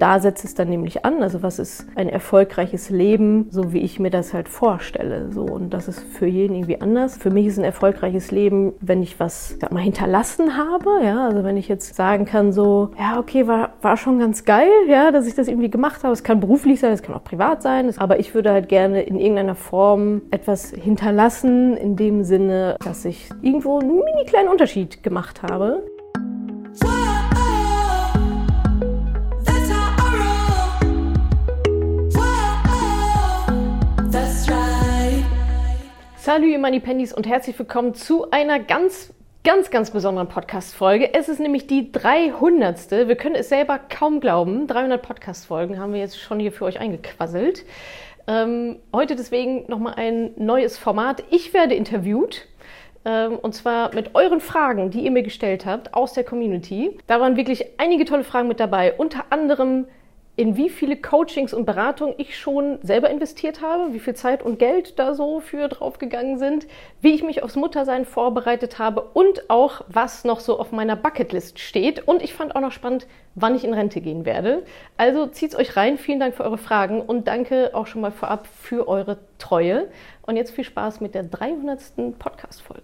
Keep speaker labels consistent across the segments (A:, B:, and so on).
A: Da setzt es dann nämlich an. Also was ist ein erfolgreiches Leben, so wie ich mir das halt vorstelle. So und das ist für jeden irgendwie anders. Für mich ist ein erfolgreiches Leben, wenn ich was sag mal hinterlassen habe. Ja, also wenn ich jetzt sagen kann so, ja okay, war war schon ganz geil, ja, dass ich das irgendwie gemacht habe. Es kann beruflich sein, es kann auch privat sein. Aber ich würde halt gerne in irgendeiner Form etwas hinterlassen in dem Sinne, dass ich irgendwo einen mini kleinen Unterschied gemacht habe. Salut, ihr Money Pennies und herzlich willkommen zu einer ganz, ganz, ganz besonderen Podcast-Folge. Es ist nämlich die 300. Wir können es selber kaum glauben. 300 Podcast-Folgen haben wir jetzt schon hier für euch eingequasselt. Ähm, heute deswegen nochmal ein neues Format. Ich werde interviewt. Ähm, und zwar mit euren Fragen, die ihr mir gestellt habt aus der Community. Da waren wirklich einige tolle Fragen mit dabei. Unter anderem in wie viele Coachings und Beratungen ich schon selber investiert habe, wie viel Zeit und Geld da so für draufgegangen sind, wie ich mich aufs Muttersein vorbereitet habe und auch, was noch so auf meiner Bucketlist steht. Und ich fand auch noch spannend, wann ich in Rente gehen werde. Also zieht's euch rein. Vielen Dank für eure Fragen und danke auch schon mal vorab für eure Treue. Und jetzt viel Spaß mit der 300. Podcast-Folge.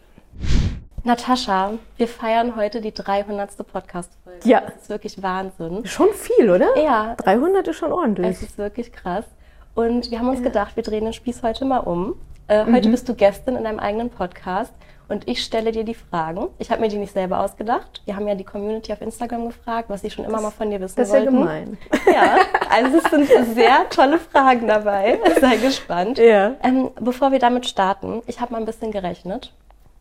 B: Natascha, wir feiern heute die 300. Podcast-Folge.
A: Ja.
B: Das ist wirklich Wahnsinn.
A: Schon viel, oder?
B: Ja.
A: 300 ist schon ordentlich.
B: Es ist wirklich krass. Und wir haben uns gedacht, wir drehen den Spieß heute mal um. Äh, mhm. Heute bist du Gästin in deinem eigenen Podcast und ich stelle dir die Fragen. Ich habe mir die nicht selber ausgedacht. Wir haben ja die Community auf Instagram gefragt, was sie schon immer das, mal von dir wissen
A: das
B: wollten.
A: Das ist ja gemein.
B: Ja, also es sind sehr tolle Fragen dabei. Sei gespannt.
A: Ja.
B: Ähm, bevor wir damit starten, ich habe mal ein bisschen gerechnet.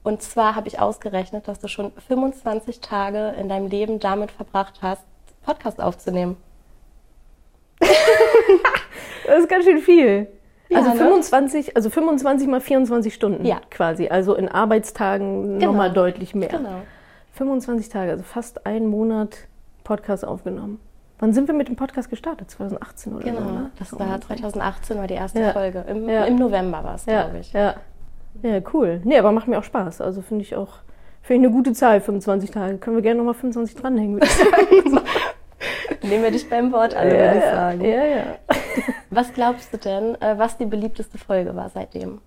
B: Und zwar habe ich ausgerechnet, dass du schon 25 Tage in deinem Leben damit verbracht hast, Podcast aufzunehmen.
A: das ist ganz schön viel. Ja, also 25, ne? also 25 mal 24 Stunden ja. quasi. Also in Arbeitstagen genau. nochmal deutlich mehr.
B: Genau.
A: 25 Tage, also fast einen Monat Podcast aufgenommen. Wann sind wir mit dem Podcast gestartet? 2018 oder
B: genau,
A: so?
B: Genau, das war 2018 war die erste ja. Folge. Im, Im, November war es, glaube ich.
A: Ja. Ja, cool. Nee, aber macht mir auch Spaß. Also finde ich auch, finde ich eine gute Zahl, 25 Tage. Können wir gerne nochmal 25 dranhängen, würde ich sagen.
B: Nehmen wir dich beim Wort an, ja, würde ich sagen.
A: Ja, ja.
B: Was glaubst du denn, äh, was die beliebteste Folge war seitdem?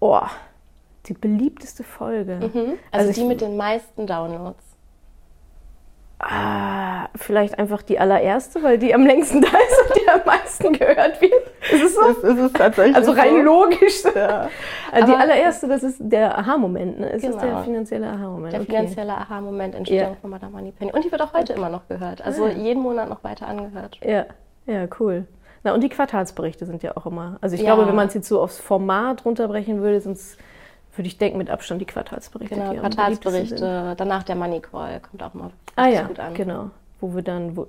A: Oh, die beliebteste Folge.
B: Mhm. Also, also die mit den meisten Downloads.
A: Ah, vielleicht einfach die allererste, weil die am längsten da ist und die am meisten gehört wird.
B: Ist es so? Das ist es tatsächlich.
A: Also rein so. logisch. Ja. Also die allererste, das ist der Aha-Moment. Ne? Es genau. ist der finanzielle Aha-Moment.
B: Der okay. finanzielle Aha-Moment Entstehung ja. von Madame Moneypenny. Und die wird auch heute immer noch gehört. Also ja. jeden Monat noch weiter angehört.
A: Ja, ja, cool. Na, und die Quartalsberichte sind ja auch immer. Also ich glaube, wenn man es jetzt so aufs Format runterbrechen würde, sind es würde ich denken, mit Abstand die Quartalsberichte.
B: Genau,
A: die
B: Quartalsberichte, danach der Money Call kommt auch mal
A: ah, ja,
B: gut an.
A: Genau, wo wir dann, wo,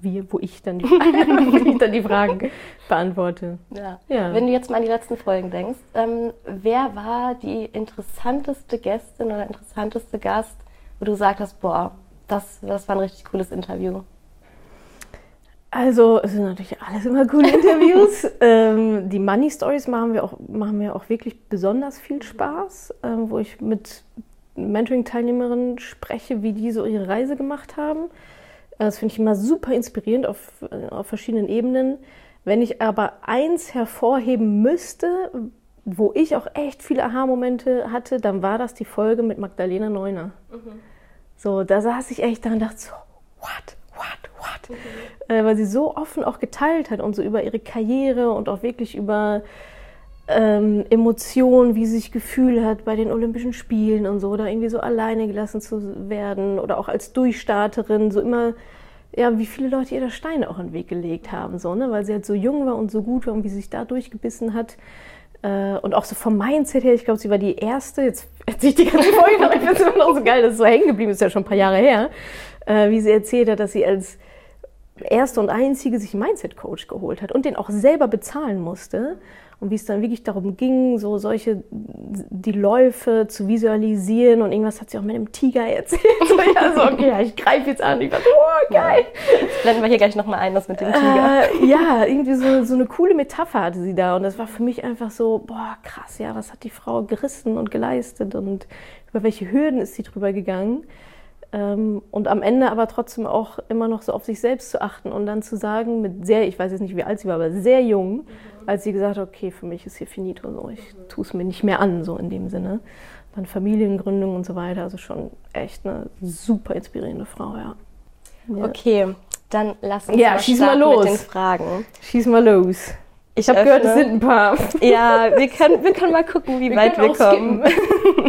A: wir, wo ich dann die, wo ich dann die Fragen beantworte.
B: Ja. ja. Wenn du jetzt mal an die letzten Folgen denkst, ähm, wer war die interessanteste Gästin oder interessanteste Gast, wo du gesagt hast, boah, das, das war ein richtig cooles Interview?
A: Also, es sind natürlich alles immer coole Interviews. ähm, die Money Stories machen wir auch, machen mir auch wirklich besonders viel Spaß, ähm, wo ich mit Mentoring-Teilnehmerinnen spreche, wie die so ihre Reise gemacht haben. Das finde ich immer super inspirierend auf, auf verschiedenen Ebenen. Wenn ich aber eins hervorheben müsste, wo ich auch echt viele Aha-Momente hatte, dann war das die Folge mit Magdalena Neuner. Mhm. So, da saß ich echt da und dachte so, what? what, what? Mhm. Äh, weil sie so offen auch geteilt hat und so über ihre Karriere und auch wirklich über ähm, Emotionen, wie sie sich gefühlt hat bei den Olympischen Spielen und so, oder irgendwie so alleine gelassen zu werden oder auch als Durchstarterin, so immer, ja, wie viele Leute ihr da Steine auch in den Weg gelegt haben, so, ne, weil sie halt so jung war und so gut war und wie sie sich da durchgebissen hat. Äh, und auch so vom Mindset her, ich glaube, sie war die erste, jetzt erzähle ich die ganze Folge noch, ich finde es immer noch so geil, dass es so hängen geblieben ist, ja schon ein paar Jahre her, äh, wie sie erzählt hat, dass sie als erste und einzige sich einen Mindset-Coach geholt hat und den auch selber bezahlen musste. Und wie es dann wirklich darum ging, so solche, die Läufe zu visualisieren und irgendwas hat sie auch mit einem Tiger erzählt. so, ja, so, okay, ja, ich greife jetzt an. Ich war so, oh, geil.
B: Jetzt blenden wir hier gleich nochmal ein, das mit dem Tiger.
A: Äh, ja, irgendwie so, so eine coole Metapher hatte sie da. Und das war für mich einfach so, boah, krass, ja, was hat die Frau gerissen und geleistet und über welche Hürden ist sie drüber gegangen. Ähm, und am Ende aber trotzdem auch immer noch so auf sich selbst zu achten und dann zu sagen, mit sehr, ich weiß jetzt nicht, wie alt sie war, aber sehr jung. Als sie gesagt hat, okay, für mich ist hier finito, so, ich tue es mir nicht mehr an, so in dem Sinne. Dann Familiengründung und so weiter, also schon echt eine super inspirierende Frau, ja.
B: ja. Okay, dann lass uns
A: ja, mal schieß mal los.
B: mit den Fragen.
A: Schieß mal los. Ich habe gehört, es sind ein paar.
B: Ja, wir können, wir können mal gucken, wie wir weit wir kommen.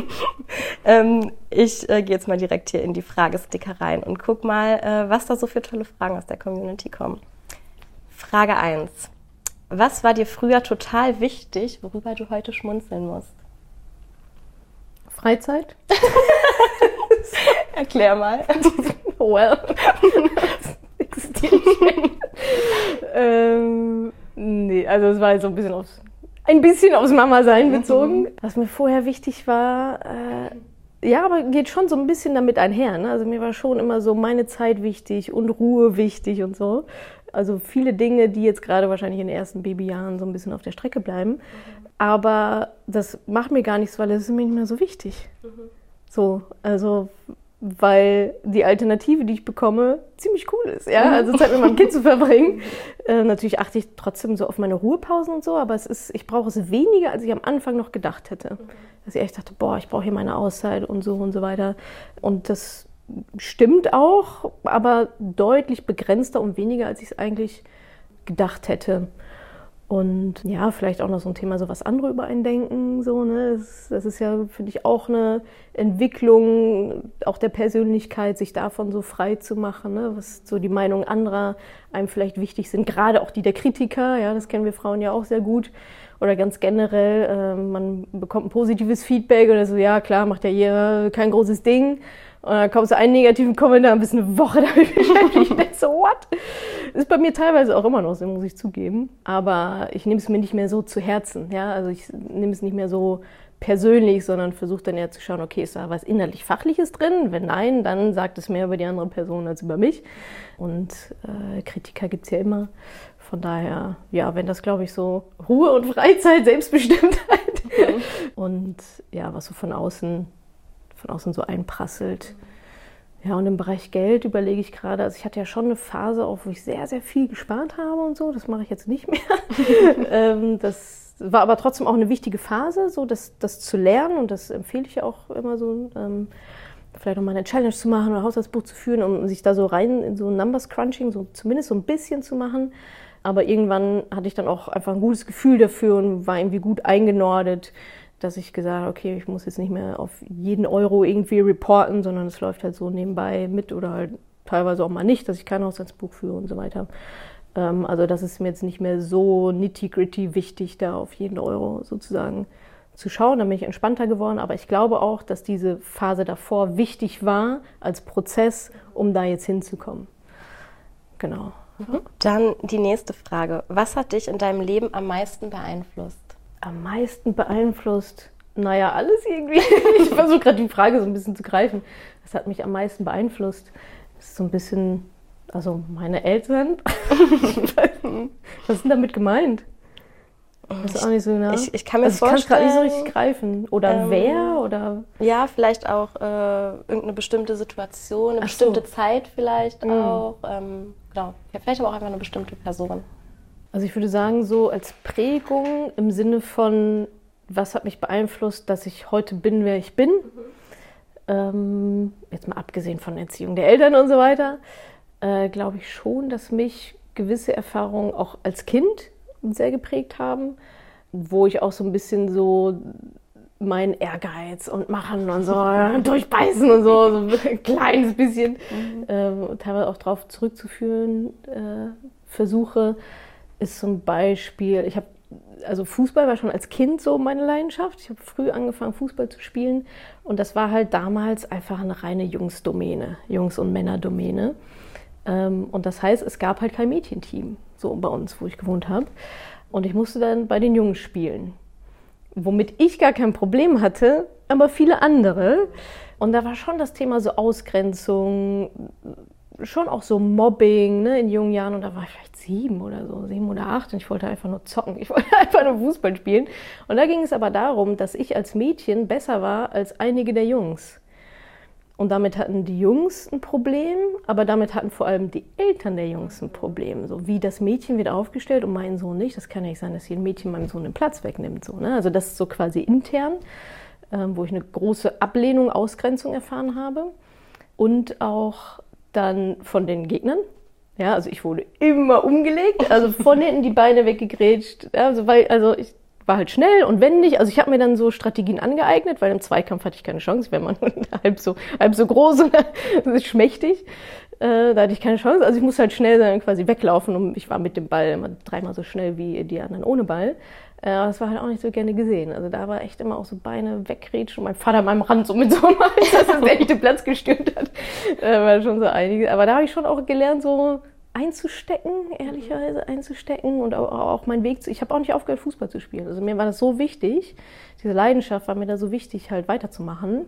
B: ähm, ich äh, gehe jetzt mal direkt hier in die Fragesticker rein und guck mal, äh, was da so für tolle Fragen aus der Community kommen. Frage 1. Was war dir früher total wichtig, worüber du heute schmunzeln musst?
A: Freizeit?
B: Erklär mal.
A: well. existiert ähm, Nee, also es war so ein bisschen aufs, ein bisschen aufs Mama-Sein bezogen. Mhm. Was mir vorher wichtig war, äh, ja, aber geht schon so ein bisschen damit einher. Ne? Also mir war schon immer so meine Zeit wichtig und Ruhe wichtig und so. Also viele Dinge, die jetzt gerade wahrscheinlich in den ersten Babyjahren so ein bisschen auf der Strecke bleiben. Mhm. Aber das macht mir gar nichts, weil es ist mir nicht mehr so wichtig. Mhm. So, also weil die Alternative, die ich bekomme, ziemlich cool ist. Ja, also Zeit mit meinem Kind zu verbringen. Äh, natürlich achte ich trotzdem so auf meine Ruhepausen und so, aber es ist, ich brauche es weniger, als ich am Anfang noch gedacht hätte. Dass ich echt dachte, boah, ich brauche hier meine Auszeit und so und so weiter. Und das stimmt auch, aber deutlich begrenzter und weniger, als ich es eigentlich gedacht hätte. Und ja, vielleicht auch noch so ein Thema, so was andere über einen denken. So, ne? das, das ist ja, finde ich, auch eine Entwicklung auch der Persönlichkeit, sich davon so frei zu machen, ne? was so die Meinungen anderer einem vielleicht wichtig sind. Gerade auch die der Kritiker, ja, das kennen wir Frauen ja auch sehr gut. Oder ganz generell, äh, man bekommt ein positives Feedback oder so, ja klar, macht ja hier kein großes Ding. Und dann kommst du einen negativen Kommentar und bist eine Woche damit beschäftigt. so, what? Ist bei mir teilweise auch immer noch so, muss ich zugeben. Aber ich nehme es mir nicht mehr so zu Herzen. Ja? Also ich nehme es nicht mehr so persönlich, sondern versuche dann eher zu schauen, okay, ist da was innerlich Fachliches drin? Wenn nein, dann sagt es mehr über die andere Person als über mich. Und äh, Kritiker gibt es ja immer. Von daher, ja, wenn das, glaube ich, so Ruhe und Freizeit, Selbstbestimmtheit mhm. und ja, was so von außen von außen so einprasselt. Ja, und im Bereich Geld überlege ich gerade, also ich hatte ja schon eine Phase, auch, wo ich sehr, sehr viel gespart habe und so. Das mache ich jetzt nicht mehr. ähm, das war aber trotzdem auch eine wichtige Phase, so das, das zu lernen und das empfehle ich ja auch immer so. Ähm, vielleicht nochmal eine Challenge zu machen oder ein Haushaltsbuch zu führen, um sich da so rein in so Numbers Crunching, so zumindest so ein bisschen zu machen. Aber irgendwann hatte ich dann auch einfach ein gutes Gefühl dafür und war irgendwie gut eingenordet dass ich gesagt habe, okay, ich muss jetzt nicht mehr auf jeden Euro irgendwie reporten, sondern es läuft halt so nebenbei mit oder halt teilweise auch mal nicht, dass ich kein Haushaltsbuch führe und so weiter. Ähm, also das ist mir jetzt nicht mehr so nitty-gritty wichtig, da auf jeden Euro sozusagen zu schauen. Da bin ich entspannter geworden, aber ich glaube auch, dass diese Phase davor wichtig war als Prozess, um da jetzt hinzukommen. Genau.
B: Mhm. Dann die nächste Frage. Was hat dich in deinem Leben am meisten beeinflusst?
A: Am meisten beeinflusst? Naja, alles irgendwie. ich versuche gerade die Frage so ein bisschen zu greifen. Was hat mich am meisten beeinflusst? Das ist so ein bisschen, also meine Eltern. Was ist denn damit gemeint?
B: Das ist auch nicht so genau. Ich, ich kann mir
A: also
B: vorstellen.
A: Ich kann es gerade nicht so richtig greifen. Oder ähm, wer? Oder?
B: Ja, vielleicht auch äh, irgendeine bestimmte Situation, eine Ach bestimmte so. Zeit vielleicht mhm. auch. Ähm, genau. Ja, vielleicht aber auch einfach eine bestimmte Person.
A: Also ich würde sagen, so als Prägung im Sinne von, was hat mich beeinflusst, dass ich heute bin, wer ich bin. Mhm. Ähm, jetzt mal abgesehen von Erziehung der Eltern und so weiter, äh, glaube ich schon, dass mich gewisse Erfahrungen auch als Kind sehr geprägt haben, wo ich auch so ein bisschen so mein Ehrgeiz und Machen und so, durchbeißen und so, so ein kleines bisschen, mhm. äh, teilweise auch darauf zurückzuführen äh, versuche ist zum Beispiel, ich habe, also Fußball war schon als Kind so meine Leidenschaft. Ich habe früh angefangen, Fußball zu spielen. Und das war halt damals einfach eine reine Jungsdomäne, Jungs- und Männerdomäne. Ähm, und das heißt, es gab halt kein Mädchenteam, so bei uns, wo ich gewohnt habe. Und ich musste dann bei den Jungs spielen. Womit ich gar kein Problem hatte, aber viele andere. Und da war schon das Thema so Ausgrenzung, schon auch so Mobbing ne, in jungen Jahren und da war ich vielleicht sieben oder so, sieben oder acht und ich wollte einfach nur zocken, ich wollte einfach nur Fußball spielen. Und da ging es aber darum, dass ich als Mädchen besser war als einige der Jungs. Und damit hatten die Jungs ein Problem, aber damit hatten vor allem die Eltern der Jungs ein Problem. So wie das Mädchen wird aufgestellt und mein Sohn nicht. Das kann ja nicht sein, dass hier ein Mädchen meinem Sohn den Platz wegnimmt. So, ne? Also das ist so quasi intern, ähm, wo ich eine große Ablehnung, Ausgrenzung erfahren habe. Und auch dann von den Gegnern. Ja, also ich wurde immer umgelegt, also von hinten die Beine weggegrätscht. Ja, also weil, also ich war halt schnell und wendig. Also ich habe mir dann so Strategien angeeignet, weil im Zweikampf hatte ich keine Chance. Wenn man halb so, halb so groß und schmächtig, äh, da hatte ich keine Chance. Also ich musste halt schnell dann quasi weglaufen und ich war mit dem Ball immer dreimal so schnell wie die anderen ohne Ball. Äh, aber das war halt auch nicht so gerne gesehen. Also da war echt immer auch so Beine wegrätschen und mein Vater an meinem Rand so mit so einem Hals, dass er echt den Platz gestürmt hat. Äh, war schon so einiges. Aber da habe ich schon auch gelernt, so einzustecken, ehrlicherweise einzustecken und auch meinen Weg zu. Ich habe auch nicht aufgehört, Fußball zu spielen. Also mir war das so wichtig, diese Leidenschaft war mir da so wichtig, halt weiterzumachen.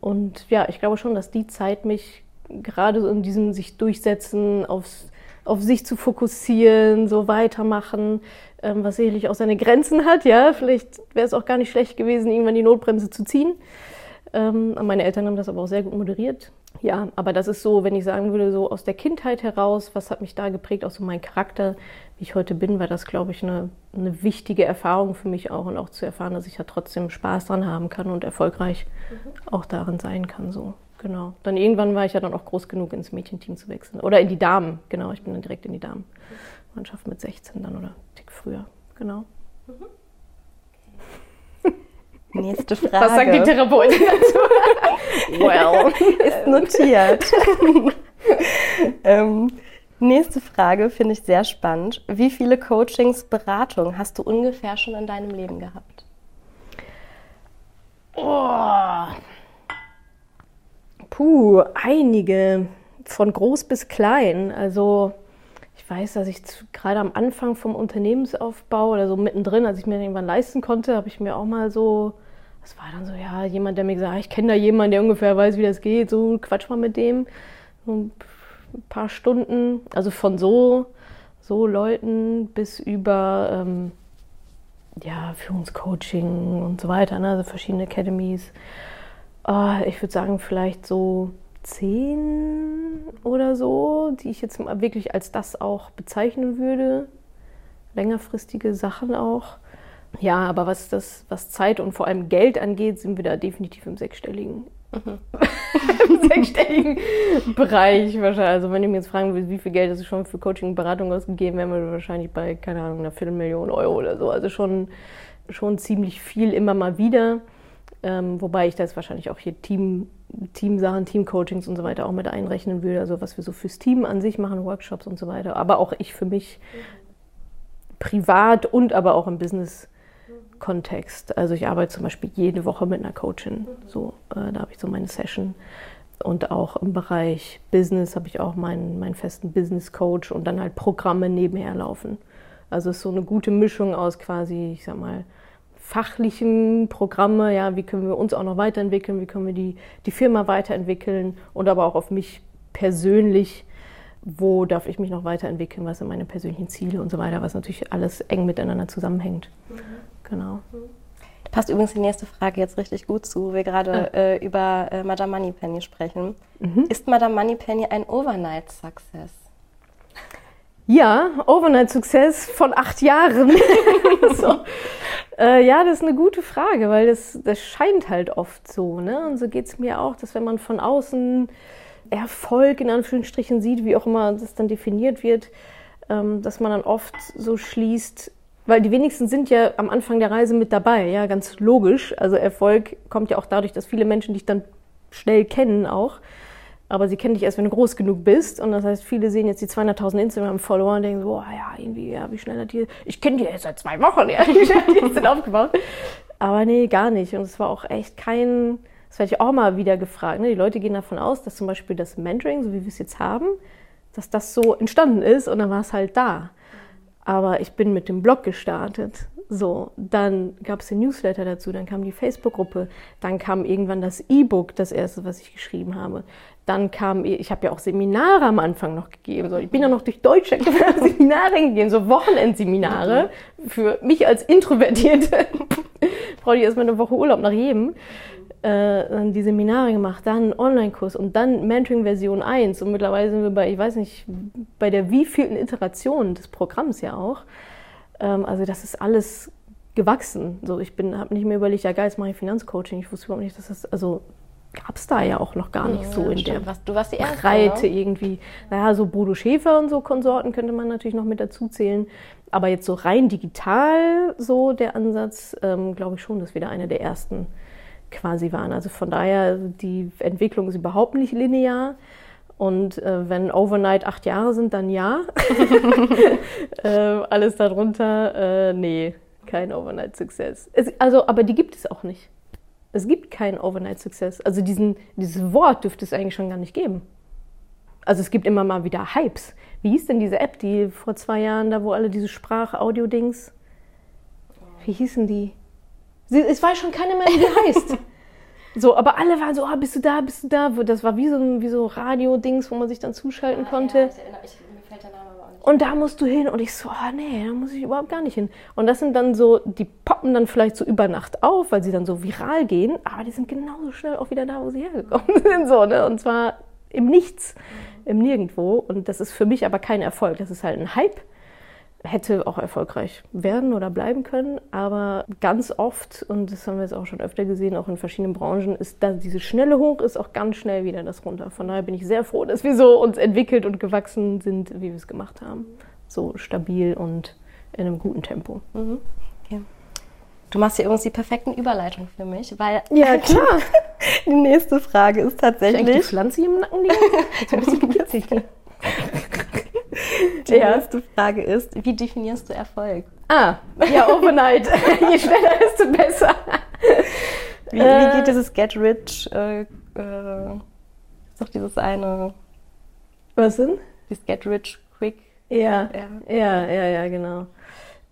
A: Und ja, ich glaube schon, dass die Zeit mich gerade so in diesem sich durchsetzen, aufs, auf sich zu fokussieren, so weitermachen, ähm, was sicherlich auch seine Grenzen hat. Ja, vielleicht wäre es auch gar nicht schlecht gewesen, irgendwann die Notbremse zu ziehen. Ähm, meine Eltern haben das aber auch sehr gut moderiert. Ja, aber das ist so, wenn ich sagen würde, so aus der Kindheit heraus, was hat mich da geprägt, auch so mein Charakter, wie ich heute bin, war das, glaube ich, eine, eine wichtige Erfahrung für mich auch und auch zu erfahren, dass ich ja trotzdem Spaß dran haben kann und erfolgreich mhm. auch darin sein kann. So, genau. Dann irgendwann war ich ja dann auch groß genug, ins Mädchenteam zu wechseln. Oder in die Damen, genau. Ich bin dann direkt in die Damenmannschaft mit 16 dann oder einen Tick früher, genau. Mhm.
B: Nächste Frage.
A: Was sagt die Therapeutin dazu?
B: well, ist notiert. ähm, nächste Frage finde ich sehr spannend. Wie viele Coachings, Beratungen hast du ungefähr schon in deinem Leben gehabt?
A: Oh. Puh, einige. Von groß bis klein. Also ich weiß, dass ich gerade am Anfang vom Unternehmensaufbau oder so mittendrin, als ich mir irgendwann leisten konnte, habe ich mir auch mal so, das war dann so, ja, jemand, der mir gesagt hat, ich kenne da jemanden, der ungefähr weiß, wie das geht, so quatsch mal mit dem. So ein paar Stunden, also von so, so Leuten bis über ähm, ja, Führungscoaching und so weiter, ne? also verschiedene Academies. Uh, ich würde sagen, vielleicht so zehn oder so, die ich jetzt wirklich als das auch bezeichnen würde. Längerfristige Sachen auch. Ja, aber was das, was Zeit und vor allem Geld angeht, sind wir da definitiv im sechsstelligen, mhm. im sechsstelligen Bereich wahrscheinlich. Also wenn ihr mir jetzt fragen würdet, wie viel Geld hast du schon für Coaching und Beratung ausgegeben, wären wir wahrscheinlich bei, keine Ahnung, einer Viertelmillion Euro oder so. Also schon, schon ziemlich viel immer mal wieder. Ähm, wobei ich da jetzt wahrscheinlich auch hier Team Teamsachen, Teamcoachings und so weiter auch mit einrechnen würde. Also was wir so fürs Team an sich machen, Workshops und so weiter. Aber auch ich für mich privat und aber auch im Business-Kontext. Also ich arbeite zum Beispiel jede Woche mit einer Coachin. So, äh, da habe ich so meine Session. Und auch im Bereich Business habe ich auch meinen, meinen festen Business-Coach und dann halt Programme nebenher laufen. Also es ist so eine gute Mischung aus quasi, ich sag mal, fachlichen Programme, ja, wie können wir uns auch noch weiterentwickeln, wie können wir die, die Firma weiterentwickeln und aber auch auf mich persönlich, wo darf ich mich noch weiterentwickeln, was sind meine persönlichen Ziele und so weiter, was natürlich alles eng miteinander zusammenhängt. Mhm. Genau.
B: Da passt übrigens die nächste Frage jetzt richtig gut zu, wo wir gerade ah. äh, über äh, Madame Moneypenny sprechen. Mhm. Ist Madame Moneypenny ein Overnight-Success?
A: Ja, Overnight-Success von acht Jahren. so. Äh, ja, das ist eine gute Frage, weil das, das scheint halt oft so. Ne? Und so geht es mir auch, dass wenn man von außen Erfolg in Anführungsstrichen sieht, wie auch immer das dann definiert wird, ähm, dass man dann oft so schließt, weil die wenigsten sind ja am Anfang der Reise mit dabei, ja, ganz logisch. Also Erfolg kommt ja auch dadurch, dass viele Menschen dich dann schnell kennen auch. Aber sie kennen dich erst, wenn du groß genug bist. Und das heißt, viele sehen jetzt die 200.000 Instagram-Follower und denken so, oh, ja, irgendwie, ja, wie schnell hat die, ich kenne die jetzt seit zwei Wochen, ja, wie schnell die jetzt aufgebaut. Aber nee, gar nicht. Und es war auch echt kein, das werde ich auch mal wieder gefragt. Ne? Die Leute gehen davon aus, dass zum Beispiel das Mentoring, so wie wir es jetzt haben, dass das so entstanden ist und dann war es halt da. Aber ich bin mit dem Blog gestartet. So, dann gab es den Newsletter dazu, dann kam die Facebook-Gruppe, dann kam irgendwann das E-Book, das erste, was ich geschrieben habe. Dann kam, ich habe ja auch Seminare am Anfang noch gegeben. So, ich bin ja noch durch Deutschland Seminare gegeben, so Wochenendseminare. Für mich als Introvertierte brauche ich erstmal eine Woche Urlaub nach jedem. äh, dann die Seminare gemacht, dann Online-Kurs und dann Mentoring Version 1 und mittlerweile sind wir bei, ich weiß nicht, bei der wievielten Iteration des Programms ja auch. Ähm, also das ist alles gewachsen. So, ich habe nicht mehr überlegt, ja geil, jetzt mache ich Finanzcoaching. Ich wusste überhaupt nicht, dass das, also gab es da ja auch noch gar nicht ja, so in stimmt. der
B: du warst die erste,
A: Breite ne? irgendwie. Naja, so Bodo Schäfer und so Konsorten könnte man natürlich noch mit dazu zählen. Aber jetzt so rein digital so der Ansatz, ähm, glaube ich schon, dass wir da eine der ersten quasi waren. Also von daher, die Entwicklung ist überhaupt nicht linear. Und äh, wenn Overnight acht Jahre sind, dann ja. äh, alles darunter, äh, nee, kein Overnight Success. Es, also, aber die gibt es auch nicht. Es gibt keinen Overnight Success. Also diesen, dieses Wort dürfte es eigentlich schon gar nicht geben. Also es gibt immer mal wieder Hypes. Wie hieß denn diese App, die vor zwei Jahren, da wo alle diese Sprach-Audio-Dings, wie hießen die? Sie, es weiß schon keiner mehr, wie die heißt. So, aber alle waren so, oh, bist du da, bist du da? Das war wie so, wie so Radio-Dings, wo man sich dann zuschalten ah, konnte. Ja, ich, ich, mir fällt der Name aber auch nicht. Und da musst du hin. Und ich so, oh nee, da muss ich überhaupt gar nicht hin. Und das sind dann so, die poppen dann vielleicht so über Nacht auf, weil sie dann so viral gehen, aber die sind genauso schnell auch wieder da, wo sie hergekommen sind. So, ne? Und zwar im Nichts, im Nirgendwo. Und das ist für mich aber kein Erfolg. Das ist halt ein Hype hätte auch erfolgreich werden oder bleiben können. Aber ganz oft, und das haben wir jetzt auch schon öfter gesehen, auch in verschiedenen Branchen, ist da diese schnelle Hoch ist auch ganz schnell wieder das runter. Von daher bin ich sehr froh, dass wir so uns entwickelt und gewachsen sind, wie wir es gemacht haben. So stabil und in einem guten Tempo. Mhm.
B: Okay. Du machst hier übrigens die perfekten Überleitungen für mich, weil
A: ja klar.
B: die nächste Frage ist tatsächlich.
A: Ich die Pflanze hier im Nacken liegen? Ist ein bisschen gekitzelt.
B: Die ja. erste Frage ist, wie definierst du Erfolg?
A: Ah, ja, overnight. Je schneller, desto besser.
B: Wie, äh, wie, geht dieses Get Rich? Äh, äh, ist doch dieses eine.
A: Was denn?
B: Dieses Get Rich Quick.
A: Ja, ja, ja, ja, ja genau.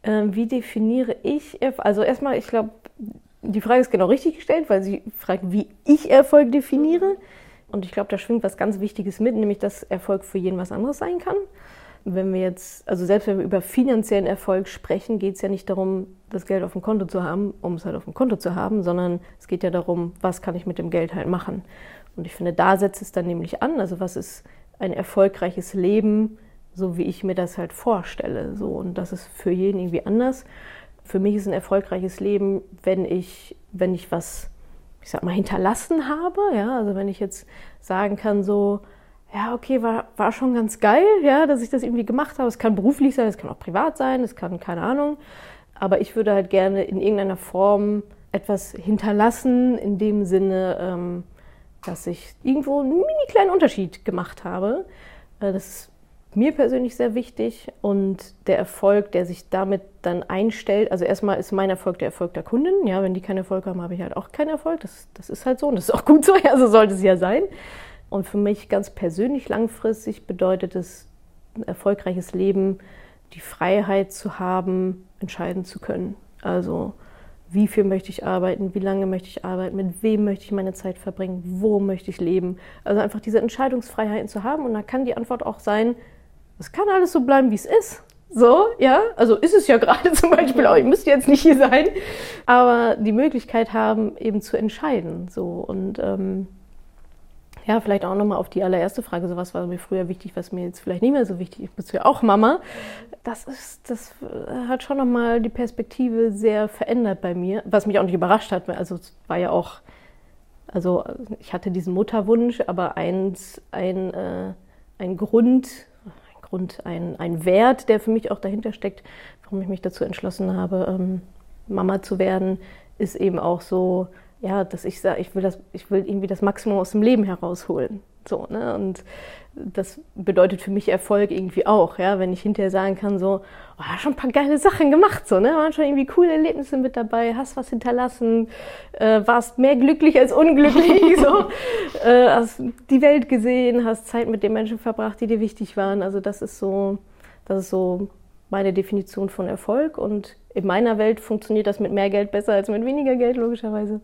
A: Ähm, wie definiere ich Erfolg? Also erstmal, ich glaube, die Frage ist genau richtig gestellt, weil sie fragt, wie ich Erfolg definiere. Und ich glaube, da schwingt was ganz Wichtiges mit, nämlich dass Erfolg für jeden was anderes sein kann. Wenn wir jetzt, also selbst wenn wir über finanziellen Erfolg sprechen, geht es ja nicht darum, das Geld auf dem Konto zu haben, um es halt auf dem Konto zu haben, sondern es geht ja darum, was kann ich mit dem Geld halt machen. Und ich finde, da setzt es dann nämlich an. Also was ist ein erfolgreiches Leben, so wie ich mir das halt vorstelle. So. Und das ist für jeden irgendwie anders. Für mich ist ein erfolgreiches Leben, wenn ich, wenn ich was ich sag mal, hinterlassen habe. Ja, also wenn ich jetzt sagen kann, so, ja, okay, war, war schon ganz geil, ja, dass ich das irgendwie gemacht habe. Es kann beruflich sein, es kann auch privat sein, es kann, keine Ahnung. Aber ich würde halt gerne in irgendeiner Form etwas hinterlassen, in dem Sinne, ähm, dass ich irgendwo einen mini kleinen Unterschied gemacht habe. Äh, das ist mir persönlich sehr wichtig und der Erfolg, der sich damit dann einstellt, also erstmal ist mein Erfolg der Erfolg der Kundin. Ja, wenn die keinen Erfolg haben, habe ich halt auch keinen Erfolg. Das, das ist halt so und das ist auch gut so, ja, so sollte es ja sein. Und für mich ganz persönlich langfristig bedeutet es ein erfolgreiches Leben, die Freiheit zu haben, entscheiden zu können. Also wie viel möchte ich arbeiten, wie lange möchte ich arbeiten, mit wem möchte ich meine Zeit verbringen, wo möchte ich leben. Also einfach diese Entscheidungsfreiheiten zu haben. Und da kann die Antwort auch sein, es kann alles so bleiben, wie es ist. So, ja, also ist es ja gerade zum Beispiel auch, ich müsste jetzt nicht hier sein, aber die Möglichkeit haben, eben zu entscheiden. So und ähm, ja, vielleicht auch nochmal auf die allererste Frage, so was war mir früher wichtig, was mir jetzt vielleicht nicht mehr so wichtig ist, bist du ja auch Mama. Das ist, das hat schon nochmal die Perspektive sehr verändert bei mir, was mich auch nicht überrascht hat, also es war ja auch, also ich hatte diesen Mutterwunsch, aber eins, ein, äh, ein Grund, Grund ein, ein Wert, der für mich auch dahinter steckt, warum ich mich dazu entschlossen habe, ähm, Mama zu werden, ist eben auch so, ja, dass ich sage, ich will das, ich will irgendwie das Maximum aus dem Leben herausholen. So, ne? Und das bedeutet für mich Erfolg irgendwie auch, ja, wenn ich hinterher sagen kann, so, oh, schon ein paar geile Sachen gemacht, so, ne, waren schon irgendwie coole Erlebnisse mit dabei, hast was hinterlassen, äh, warst mehr glücklich als unglücklich, so, äh, hast die Welt gesehen, hast Zeit mit den Menschen verbracht, die dir wichtig waren, also das ist so, das ist so meine Definition von Erfolg und in meiner Welt funktioniert das mit mehr Geld besser als mit weniger Geld, logischerweise.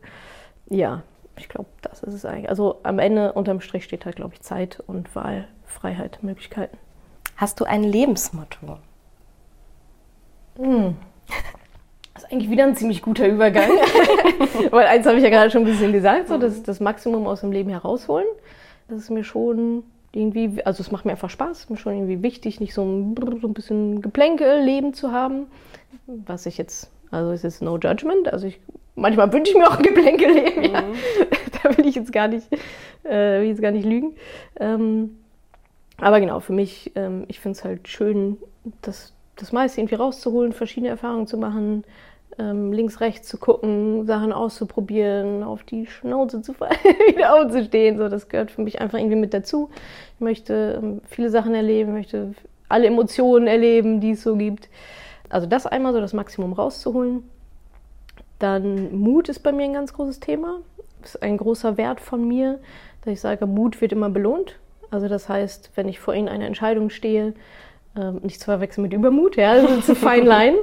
A: Ja, ich glaube, das ist es eigentlich. Also am Ende unterm Strich steht halt, glaube ich, Zeit und Wahl, Freiheit, Möglichkeiten.
B: Hast du ein Lebensmotto?
A: Hm. Das ist eigentlich wieder ein ziemlich guter Übergang. Weil eins habe ich ja gerade schon ein bisschen gesagt, so das, das Maximum aus dem Leben herausholen. Das ist mir schon irgendwie, also es macht mir einfach Spaß, ist mir schon irgendwie wichtig, nicht so ein, so ein bisschen Geplänkel-Leben zu haben. Was ich jetzt, also es ist no judgment. Also ich, manchmal wünsche ich mir auch ein Geplänkel-Leben. Mhm. Ja. Da will ich jetzt gar nicht, äh, will jetzt gar nicht lügen. Ähm, aber genau, für mich, ähm, ich finde es halt schön, das, das meiste irgendwie rauszuholen, verschiedene Erfahrungen zu machen, ähm, links, rechts zu gucken, Sachen auszuprobieren, auf die Schnauze zu fallen, wieder aufzustehen. So, das gehört für mich einfach irgendwie mit dazu. Ich möchte ähm, viele Sachen erleben, möchte alle Emotionen erleben, die es so gibt. Also das einmal so das Maximum rauszuholen. Dann Mut ist bei mir ein ganz großes Thema. Ist ein großer Wert von mir, dass ich sage, Mut wird immer belohnt. Also das heißt, wenn ich vor Ihnen eine Entscheidung stehe, ähm, nicht zu verwechseln mit Übermut, ja, ist eine fine line,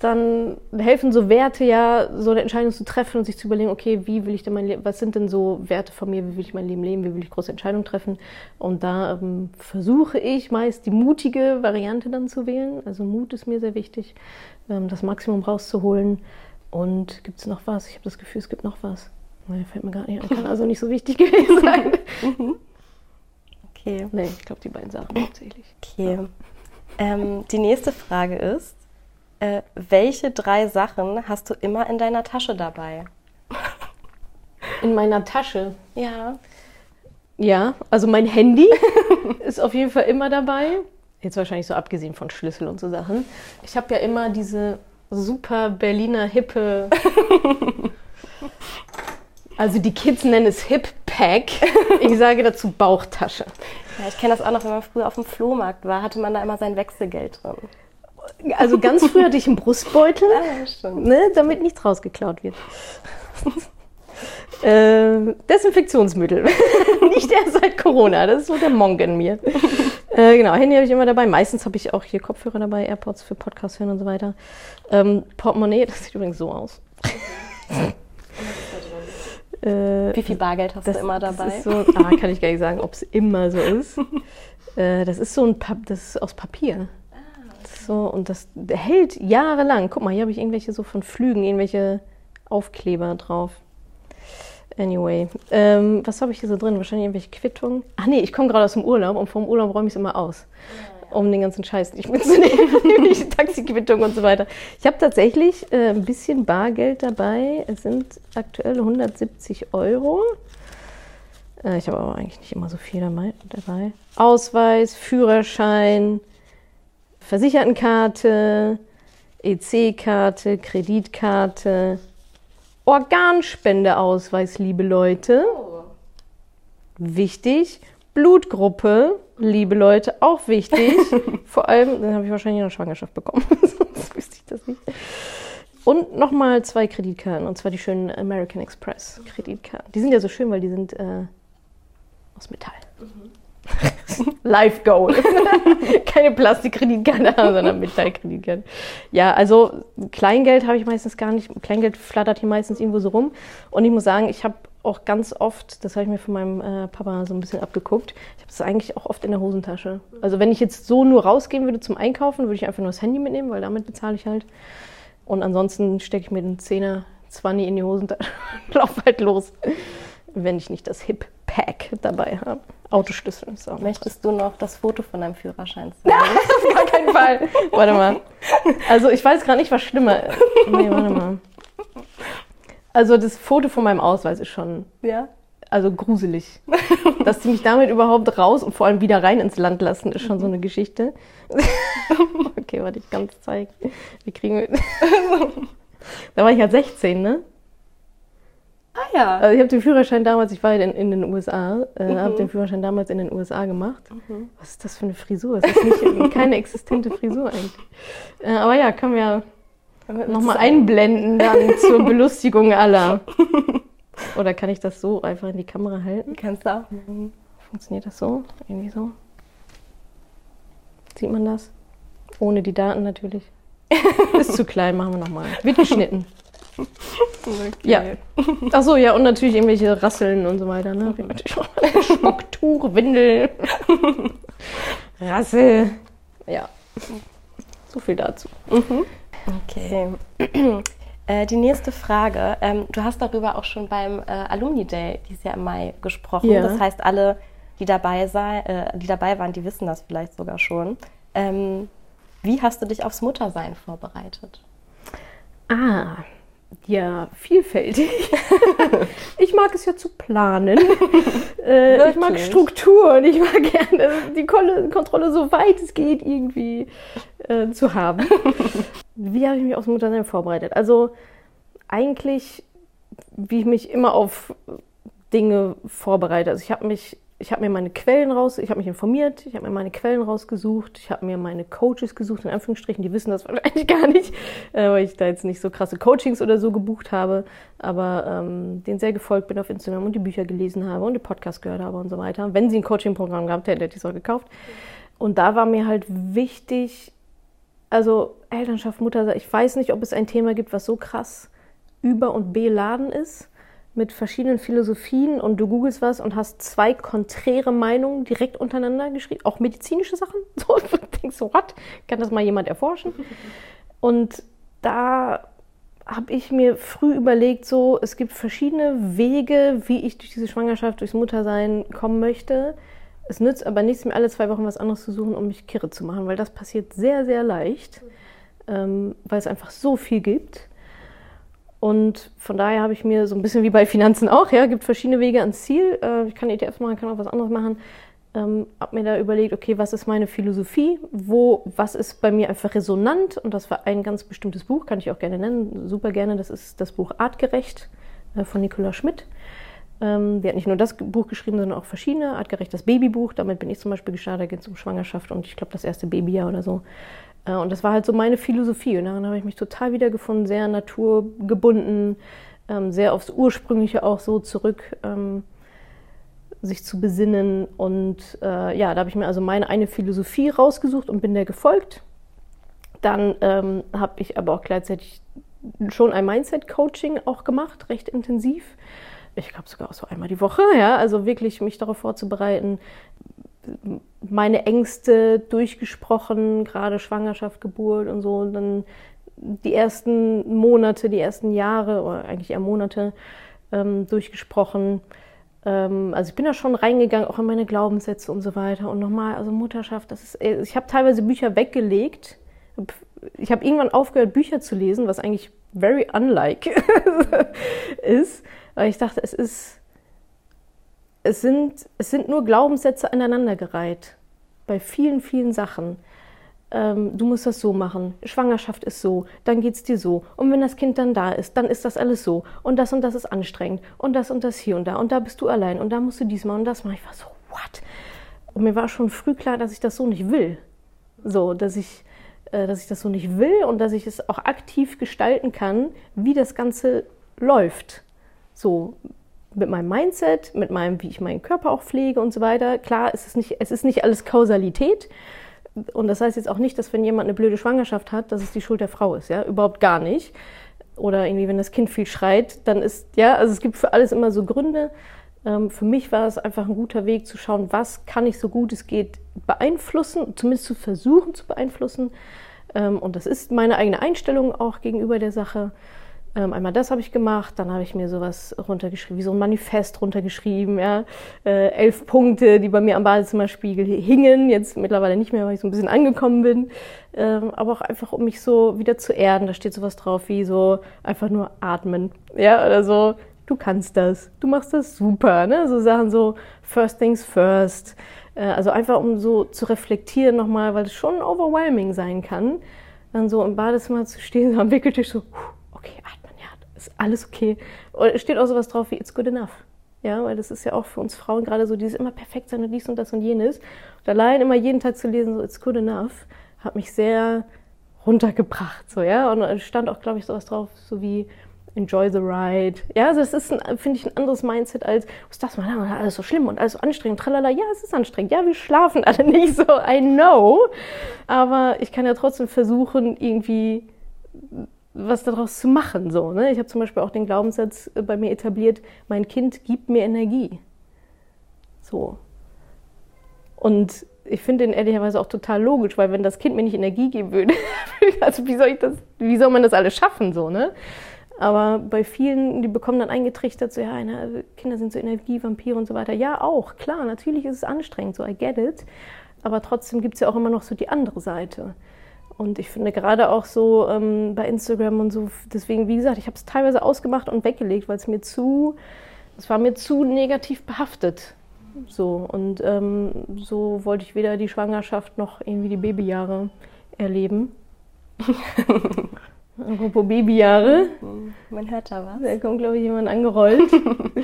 A: dann helfen so Werte ja, so eine Entscheidung zu treffen und sich zu überlegen, okay, wie will ich denn mein Leben, was sind denn so Werte von mir, wie will ich mein Leben leben, wie will ich große Entscheidungen treffen und da ähm, versuche ich meist die mutige Variante dann zu wählen, also Mut ist mir sehr wichtig, ähm, das Maximum rauszuholen und gibt es noch was? Ich habe das Gefühl, es gibt noch was. Nein, fällt mir gar nicht an, kann also nicht so wichtig gewesen sein. Mhm. Okay. Nee, ich glaube die beiden Sachen hauptsächlich.
B: Okay. Ähm, die nächste Frage ist, äh, welche drei Sachen hast du immer in deiner Tasche dabei?
A: In meiner Tasche?
B: Ja.
A: Ja, also mein Handy ist auf jeden Fall immer dabei. Jetzt wahrscheinlich so abgesehen von Schlüssel und so Sachen. Ich habe ja immer diese super Berliner hippe. also die Kids nennen es Hip Pack. Ich sage dazu Bauchtasche.
B: Ja, ich kenne das auch noch, wenn man früher auf dem Flohmarkt war, hatte man da immer sein Wechselgeld drin.
A: Also ganz früh hatte ich einen Brustbeutel, ja, ne, damit nichts rausgeklaut wird. äh, Desinfektionsmittel. Nicht erst seit Corona, das ist so der Monk in mir. Äh, genau, Handy habe ich immer dabei. Meistens habe ich auch hier Kopfhörer dabei, AirPods für Podcast hören und so weiter. Ähm, Portemonnaie, das sieht übrigens so aus.
B: Äh, Wie viel Bargeld hast das, du immer dabei?
A: Das so, ah, kann ich gar nicht sagen, ob es immer so ist. äh, das ist so ein pa das ist aus Papier. Ah, okay. So, und das hält jahrelang. Guck mal, hier habe ich irgendwelche so von Flügen, irgendwelche Aufkleber drauf. Anyway, ähm, was habe ich hier so drin? Wahrscheinlich irgendwelche Quittungen. Ach nee, ich komme gerade aus dem Urlaub und vom Urlaub räume ich es immer aus. Ja um den ganzen Scheiß nicht mitzunehmen, nämlich Taxiquittung und so weiter. Ich habe tatsächlich äh, ein bisschen Bargeld dabei. Es sind aktuell 170 Euro. Äh, ich habe aber eigentlich nicht immer so viel dabei. Ausweis, Führerschein, Versichertenkarte, EC-Karte, Kreditkarte, Organspendeausweis, liebe Leute. Oh. Wichtig. Blutgruppe, liebe Leute, auch wichtig. Vor allem, dann habe ich wahrscheinlich eine Schwangerschaft bekommen, sonst wüsste ich das nicht. Und nochmal zwei Kreditkarten, und zwar die schönen American Express Kreditkarten. Die sind ja so schön, weil die sind äh, aus Metall. Mhm. Life Goal. Keine Plastikkreditkarte, sondern Metallkreditkarte. Ja, also Kleingeld habe ich meistens gar nicht. Kleingeld flattert hier meistens irgendwo so rum. Und ich muss sagen, ich habe auch ganz oft, das habe ich mir von meinem äh, Papa so ein bisschen abgeguckt, ich habe das eigentlich auch oft in der Hosentasche. Also wenn ich jetzt so nur rausgehen würde zum Einkaufen, würde ich einfach nur das Handy mitnehmen, weil damit bezahle ich halt. Und ansonsten stecke ich mir den Zehner 20 in die Hosentasche und laufe halt los, wenn ich nicht das Hip Pack dabei habe. Autoschlüssel.
B: So. Möchtest du noch das Foto von deinem Führerschein zeigen?
A: auf gar keinen Fall. Warte mal. Also ich weiß gerade nicht, was schlimmer ist. Nee, warte mal. Also das Foto von meinem Ausweis ist schon ja. also gruselig. Dass sie mich damit überhaupt raus und vor allem wieder rein ins Land lassen, ist schon so eine Geschichte. okay, warte, ich kann es zeigen. Wie kriegen wir. da war ich halt 16, ne?
B: Ah ja.
A: Also ich habe den Führerschein damals, ich war in, in den USA, äh, mhm. habe den Führerschein damals in den USA gemacht. Mhm. Was ist das für eine Frisur? Das ist nicht, keine existente Frisur eigentlich. Äh, aber ja, können wir nochmal einblenden dann zur Belustigung aller. Oder kann ich das so einfach in die Kamera halten?
B: Kannst du auch.
A: Funktioniert das so? Irgendwie so? Sieht man das? Ohne die Daten natürlich. Ist zu klein, machen wir nochmal. Wird geschnitten. Okay. Ja. Ach so, ja, und natürlich irgendwelche Rasseln und so weiter. Ne? Schmucktuch, Windel, Rassel. Ja. So viel dazu.
B: Mhm. Okay. Äh, die nächste Frage. Ähm, du hast darüber auch schon beim äh, Alumni Day dieses Jahr im Mai gesprochen.
A: Ja.
B: Das heißt, alle, die dabei, sei, äh, die dabei waren, die wissen das vielleicht sogar schon. Ähm, wie hast du dich aufs Muttersein vorbereitet?
A: Ah, ja, vielfältig. ich mag es ja zu planen. äh, ich mag? Strukturen. Ich mag gerne die Kontrolle so weit es geht irgendwie äh, zu haben. Wie habe ich mich aufs Muttersein vorbereitet? Also eigentlich, wie ich mich immer auf Dinge vorbereite. Also ich habe mich, ich habe mir meine Quellen raus, ich habe mich informiert, ich habe mir meine Quellen rausgesucht, ich habe mir meine Coaches gesucht, in Anführungsstrichen, die wissen das wahrscheinlich gar nicht, äh, weil ich da jetzt nicht so krasse Coachings oder so gebucht habe, aber ähm, denen sehr gefolgt bin auf Instagram und die Bücher gelesen habe und die Podcasts gehört habe und so weiter. Wenn sie ein Coaching-Programm gehabt hätten, hätte ich es auch gekauft. Und da war mir halt wichtig, also Elternschaft, Mutter, ich weiß nicht, ob es ein Thema gibt, was so krass über- und beladen ist mit verschiedenen Philosophien und du googelst was und hast zwei konträre Meinungen direkt untereinander geschrieben, auch medizinische Sachen. So, du denkst so, what? Kann das mal jemand erforschen? Und da habe ich mir früh überlegt, so, es gibt verschiedene Wege, wie ich durch diese Schwangerschaft, durchs Muttersein kommen möchte. Es nützt aber nichts, mir alle zwei Wochen was anderes zu suchen, um mich kirre zu machen, weil das passiert sehr, sehr leicht, ähm, weil es einfach so viel gibt. Und von daher habe ich mir so ein bisschen wie bei Finanzen auch, ja, gibt verschiedene Wege ans Ziel. Äh, ich kann ETFs machen, kann auch was anderes machen. Ähm, habe mir da überlegt, okay, was ist meine Philosophie? Wo, was ist bei mir einfach resonant? Und das war ein ganz bestimmtes Buch, kann ich auch gerne nennen, super gerne. Das ist das Buch Artgerecht äh, von Nicola Schmidt. Ähm, die hat nicht nur das Buch geschrieben, sondern auch verschiedene. Artgerecht das Babybuch, damit bin ich zum Beispiel gestartet. Da geht es um Schwangerschaft und ich glaube das erste Babyjahr oder so. Äh, und das war halt so meine Philosophie. Und daran habe ich mich total wiedergefunden, sehr naturgebunden, ähm, sehr aufs Ursprüngliche auch so zurück, ähm, sich zu besinnen. Und äh, ja, da habe ich mir also meine eine Philosophie rausgesucht und bin der gefolgt. Dann ähm, habe ich aber auch gleichzeitig schon ein Mindset-Coaching auch gemacht, recht intensiv. Ich glaube sogar auch so einmal die Woche, ja, also wirklich mich darauf vorzubereiten, meine Ängste durchgesprochen, gerade Schwangerschaft, Geburt und so. Und dann die ersten Monate, die ersten Jahre oder eigentlich eher Monate ähm, durchgesprochen. Ähm, also ich bin da schon reingegangen, auch in meine Glaubenssätze und so weiter. Und nochmal, also Mutterschaft, das ist, ich habe teilweise Bücher weggelegt. Ich habe irgendwann aufgehört, Bücher zu lesen, was eigentlich very unlike ist, weil ich dachte, es ist es sind, es sind nur Glaubenssätze aneinandergereiht. Bei vielen, vielen Sachen. Ähm, du musst das so machen. Schwangerschaft ist so, dann geht's dir so. Und wenn das Kind dann da ist, dann ist das alles so. Und das und das ist anstrengend. Und das und das hier und da. Und da bist du allein. Und da musst du dies machen und das machen. Ich war so, what? Und mir war schon früh klar, dass ich das so nicht will. So, dass ich, äh, dass ich das so nicht will und dass ich es auch aktiv gestalten kann, wie das Ganze läuft. So, mit meinem Mindset, mit meinem, wie ich meinen Körper auch pflege und so weiter. Klar, es ist nicht, es ist nicht alles Kausalität. Und das heißt jetzt auch nicht, dass wenn jemand eine blöde Schwangerschaft hat, dass es die Schuld der Frau ist, ja, überhaupt gar nicht. Oder irgendwie, wenn das Kind viel schreit, dann ist, ja, also es gibt für alles immer so Gründe. Ähm, für mich war es einfach ein guter Weg zu schauen, was kann ich so gut es geht beeinflussen, zumindest zu versuchen zu beeinflussen. Ähm, und das ist meine eigene Einstellung auch gegenüber der Sache. Ähm, einmal das habe ich gemacht, dann habe ich mir sowas runtergeschrieben, wie so ein Manifest runtergeschrieben, ja. Äh, elf Punkte, die bei mir am Badezimmerspiegel hingen, jetzt mittlerweile nicht mehr, weil ich so ein bisschen angekommen bin. Ähm, aber auch einfach, um mich so wieder zu erden. Da steht sowas drauf wie so einfach nur atmen, ja, oder so. Du kannst das, du machst das super, ne? So Sachen so First Things First. Äh, also einfach, um so zu reflektieren nochmal, weil es schon overwhelming sein kann, dann so im Badezimmer zu stehen, so am Wickeltisch so, ja, ist alles okay. Und es steht auch sowas drauf wie It's good enough. Ja, weil das ist ja auch für uns Frauen gerade so dieses immer perfekt sein und dies und das und jenes. Und allein immer jeden Tag zu lesen, so It's good enough, hat mich sehr runtergebracht, so, ja. Und es stand auch, glaube ich, sowas drauf, so wie Enjoy the ride. Ja, also das ist, finde ich, ein anderes Mindset als, was das mal, alles so schlimm und alles so anstrengend, tralala. Ja, es ist anstrengend. Ja, wir schlafen alle nicht so, I know. Aber ich kann ja trotzdem versuchen, irgendwie was daraus zu machen. So, ne? Ich habe zum Beispiel auch den Glaubenssatz bei mir etabliert, mein Kind gibt mir Energie. So. Und ich finde den ehrlicherweise auch total logisch, weil wenn das Kind mir nicht Energie geben würde, also wie soll ich das, wie soll man das alles schaffen, so, ne? Aber bei vielen, die bekommen dann eingetrichtert, so, ja, Kinder sind so Energievampire und so weiter. Ja, auch, klar, natürlich ist es anstrengend, so, I get it. Aber trotzdem gibt es ja auch immer noch so die andere Seite. Und ich finde gerade auch so ähm, bei Instagram und so, deswegen, wie gesagt, ich habe es teilweise ausgemacht und weggelegt, weil es mir zu, es war mir zu negativ behaftet. So, und ähm, so wollte ich weder die Schwangerschaft noch irgendwie die Babyjahre erleben. Apropos Babyjahre.
B: Man hört da was.
A: Da kommt, glaube ich, jemand angerollt.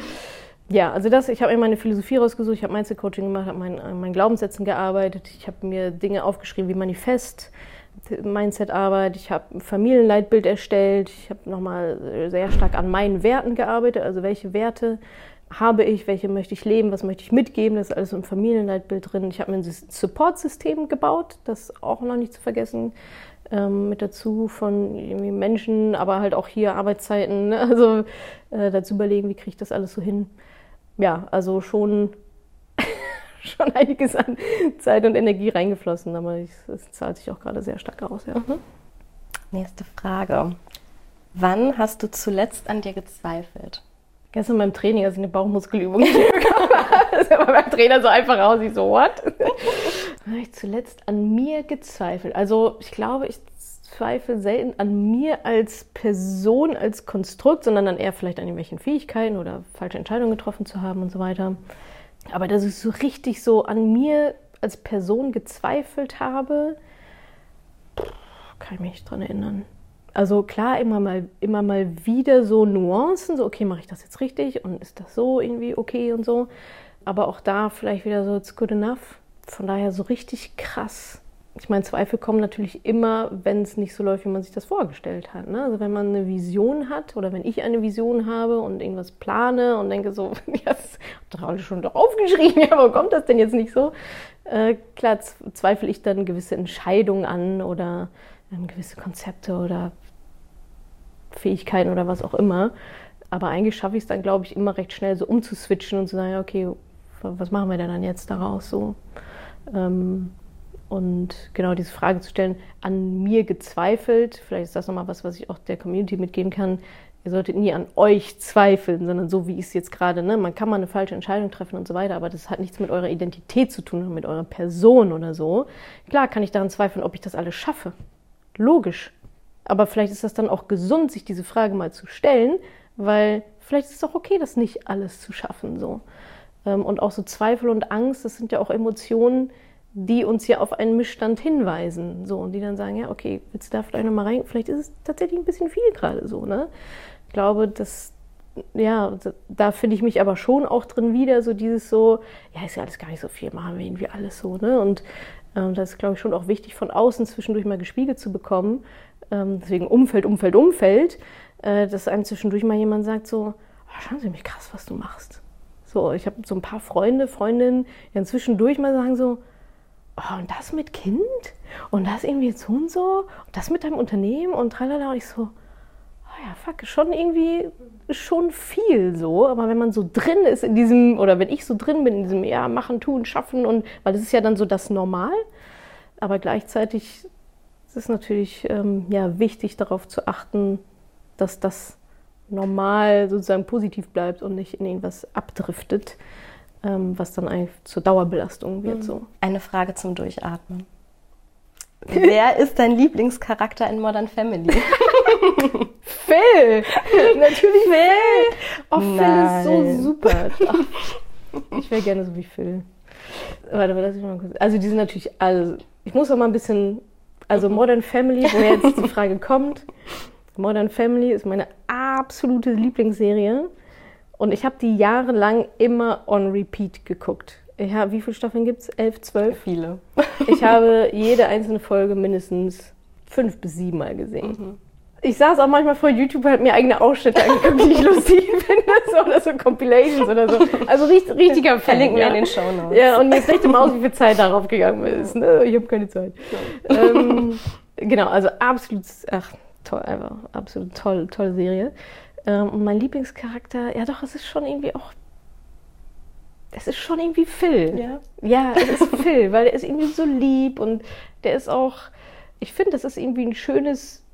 A: ja, also das, ich habe mir meine Philosophie rausgesucht, ich habe Mindset-Coaching gemacht, habe mein, an meinen Glaubenssätzen gearbeitet, ich habe mir Dinge aufgeschrieben wie Manifest, Mindset-Arbeit, ich habe ein Familienleitbild erstellt, ich habe nochmal sehr stark an meinen Werten gearbeitet, also welche Werte habe ich, welche möchte ich leben, was möchte ich mitgeben, das ist alles im Familienleitbild drin. Ich habe mir ein Support-System gebaut, das auch noch nicht zu vergessen, ähm, mit dazu von Menschen, aber halt auch hier Arbeitszeiten, ne? also äh, dazu überlegen, wie kriege ich das alles so hin. Ja, also schon schon einiges an Zeit und Energie reingeflossen, aber es zahlt sich auch gerade sehr stark aus. Ja. Mhm.
B: Nächste Frage. Wann hast du zuletzt an dir gezweifelt?
A: Gestern beim Training, also eine Bauchmuskelübung. das ist aber beim Trainer so einfach raus. Ich so, what? habe ich zuletzt an mir gezweifelt. Also ich glaube, ich zweifle selten an mir als Person, als Konstrukt, sondern dann eher vielleicht an irgendwelchen Fähigkeiten oder falsche Entscheidungen getroffen zu haben und so weiter. Aber dass ich so richtig so an mir als Person gezweifelt habe, kann ich mich nicht dran erinnern. Also klar, immer mal, immer mal wieder so Nuancen, so okay, mache ich das jetzt richtig und ist das so irgendwie okay und so. Aber auch da vielleicht wieder so, it's good enough. Von daher so richtig krass ich meine, Zweifel kommen natürlich immer, wenn es nicht so läuft, wie man sich das vorgestellt hat. Ne? Also wenn man eine Vision hat oder wenn ich eine Vision habe und irgendwas plane und denke so, ja, das ihr alle schon doch aufgeschrieben, ja, warum kommt das denn jetzt nicht so? Äh, klar zweifle ich dann gewisse Entscheidungen an oder ähm, gewisse Konzepte oder Fähigkeiten oder was auch immer. Aber eigentlich schaffe ich es dann, glaube ich, immer recht schnell so umzuswitchen und zu sagen, okay, was machen wir denn dann jetzt daraus so? Ähm, und genau diese Frage zu stellen, an mir gezweifelt, vielleicht ist das nochmal was, was ich auch der Community mitgeben kann. Ihr solltet nie an euch zweifeln, sondern so wie es jetzt gerade, ne? man kann mal eine falsche Entscheidung treffen und so weiter, aber das hat nichts mit eurer Identität zu tun, mit eurer Person oder so. Klar kann ich daran zweifeln, ob ich das alles schaffe. Logisch. Aber vielleicht ist das dann auch gesund, sich diese Frage mal zu stellen, weil vielleicht ist es auch okay, das nicht alles zu schaffen. So. Ähm, und auch so Zweifel und Angst, das sind ja auch Emotionen, die uns ja auf einen Missstand hinweisen. So, und die dann sagen, ja, okay, willst du da vielleicht nochmal rein? Vielleicht ist es tatsächlich ein bisschen viel gerade so, ne? Ich glaube, dass, ja, da finde ich mich aber schon auch drin wieder, so dieses so, ja, ist ja alles gar nicht so viel, machen wir irgendwie alles so, ne? Und ähm, das ist, glaube ich, schon auch wichtig, von außen zwischendurch mal gespiegelt zu bekommen. Ähm, deswegen Umfeld, Umfeld, Umfeld, äh, dass einem zwischendurch mal jemand sagt so, oh, schauen Sie mich krass, was du machst. So, ich habe so ein paar Freunde, Freundinnen, die dann zwischendurch mal sagen so, oh, und das mit Kind? Und das irgendwie so und so? Und das mit deinem Unternehmen? Und tralala. Und ich so, oh ja, fuck, schon irgendwie schon viel so. Aber wenn man so drin ist in diesem, oder wenn ich so drin bin in diesem, ja, machen, tun, schaffen und, weil das ist ja dann so das Normal. Aber gleichzeitig ist es natürlich ähm, ja, wichtig darauf zu achten, dass das normal sozusagen positiv bleibt und nicht in irgendwas abdriftet ähm, was dann eigentlich zur Dauerbelastung wird. Mhm. So.
B: Eine Frage zum Durchatmen. Wer ist dein Lieblingscharakter in Modern Family?
A: Phil! Natürlich Phil! Oh, Phil Nein. ist so super. ich wäre gerne so wie Phil. Warte, lass ich mal kurz. Also die sind natürlich alle. Ich muss auch mal ein bisschen. Also Modern Family, woher jetzt die Frage kommt. Modern Family ist meine absolute Lieblingsserie. Und ich habe die jahrelang immer on repeat geguckt. Ja, wie viele Staffeln gibt es? Elf, zwölf?
B: Viele.
A: ich habe jede einzelne Folge mindestens fünf bis sieben Mal gesehen. Mhm. Ich saß auch manchmal vor YouTube und habe mir eigene Ausschnitte angeguckt, die ich lustig finde, so, oder so Compilations oder so. Also richtig, richtiger Fan.
B: Verlinken
A: ja.
B: wir in den Show Notes.
A: Ja, und jetzt rechne mal aus, wie viel Zeit darauf gegangen ist. Ne? Ich habe keine Zeit. Ja. Ähm, genau, also absolut, ach, toll, einfach absolut toll, tolle Serie. Ähm, und mein Lieblingscharakter, ja doch, es ist schon irgendwie auch. Es ist schon irgendwie Phil.
B: Ja.
A: Ja, es ist Phil, weil er ist irgendwie so lieb und der ist auch. Ich finde, das ist irgendwie ein schönes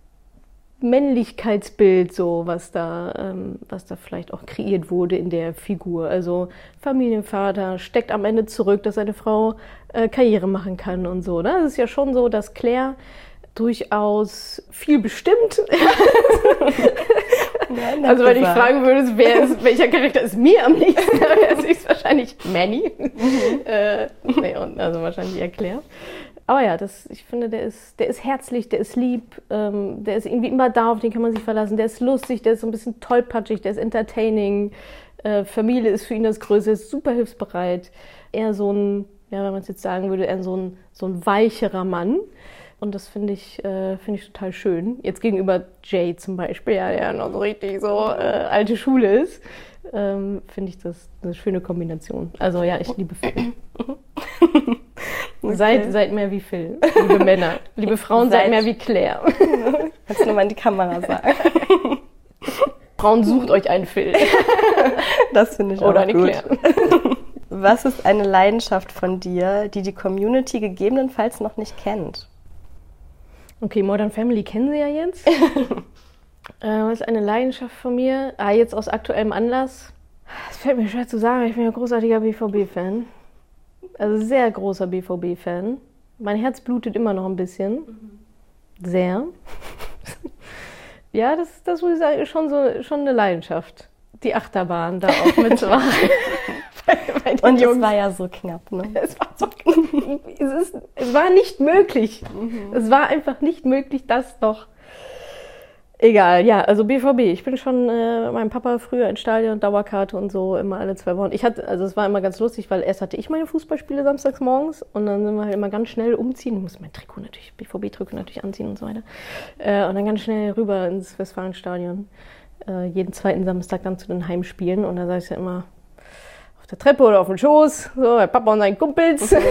A: Männlichkeitsbild, so was da, ähm, was da vielleicht auch kreiert wurde in der Figur. Also Familienvater steckt am Ende zurück, dass seine Frau äh, Karriere machen kann und so. Ne? Es ist ja schon so, dass Claire durchaus viel bestimmt. Nein, also wenn ich fragen würde, wer ist, welcher Charakter ist mir am liebsten, dann wäre es wahrscheinlich Manny. Mhm. äh, nee, also wahrscheinlich Claire. Aber ja, das, ich finde, der ist, der ist herzlich, der ist lieb, ähm, der ist irgendwie immer da, auf den kann man sich verlassen. Der ist lustig, der ist so ein bisschen tollpatschig, der ist entertaining. Äh, Familie ist für ihn das Größte, ist super hilfsbereit. Eher so ein, ja, wenn man es jetzt sagen würde, eher so ein, so ein weicherer Mann. Und das finde ich, äh, find ich total schön. Jetzt gegenüber Jay zum Beispiel, ja, der noch so richtig so äh, alte Schule ist, ähm, finde ich das eine schöne Kombination. Also ja, ich liebe Phil. okay. seid, seid mehr wie Phil, liebe Männer. Liebe Frauen, seid, seid mehr wie Claire.
B: Kannst du nochmal in die Kamera sagen.
A: Frauen, sucht euch einen Phil.
B: Das finde ich
A: Oder auch eine gut. Claire.
B: Was ist eine Leidenschaft von dir, die die Community gegebenenfalls noch nicht kennt?
A: Okay, Modern Family kennen Sie ja jetzt. äh, was ist eine Leidenschaft von mir? Ah, jetzt aus aktuellem Anlass. Es fällt mir schwer zu sagen, ich bin ja großartiger BVB-Fan. Also sehr großer BVB-Fan. Mein Herz blutet immer noch ein bisschen. Sehr. ja, das, das muss ich sagen, ist schon, so, schon eine Leidenschaft. Die Achterbahn da auch mitzumachen.
B: Und Jungs. es war ja so knapp, ne?
A: Es war, so knapp. es, ist, es war nicht möglich. Mhm. Es war einfach nicht möglich, das noch Egal, ja, also BVB. Ich bin schon äh, meinem Papa früher in Stadion, Dauerkarte und so, immer alle zwei Wochen. Ich hatte, also es war immer ganz lustig, weil erst hatte ich meine Fußballspiele samstags morgens und dann sind wir halt immer ganz schnell umziehen. Ich muss mein Trikot natürlich, BVB-Trikot natürlich anziehen und so weiter. Äh, und dann ganz schnell rüber ins Westfalenstadion. Äh, jeden zweiten Samstag dann zu den Heimspielen und da sag ich ja immer, der Treppe oder auf dem Schoß, so, der Papa und sein Kumpels, okay.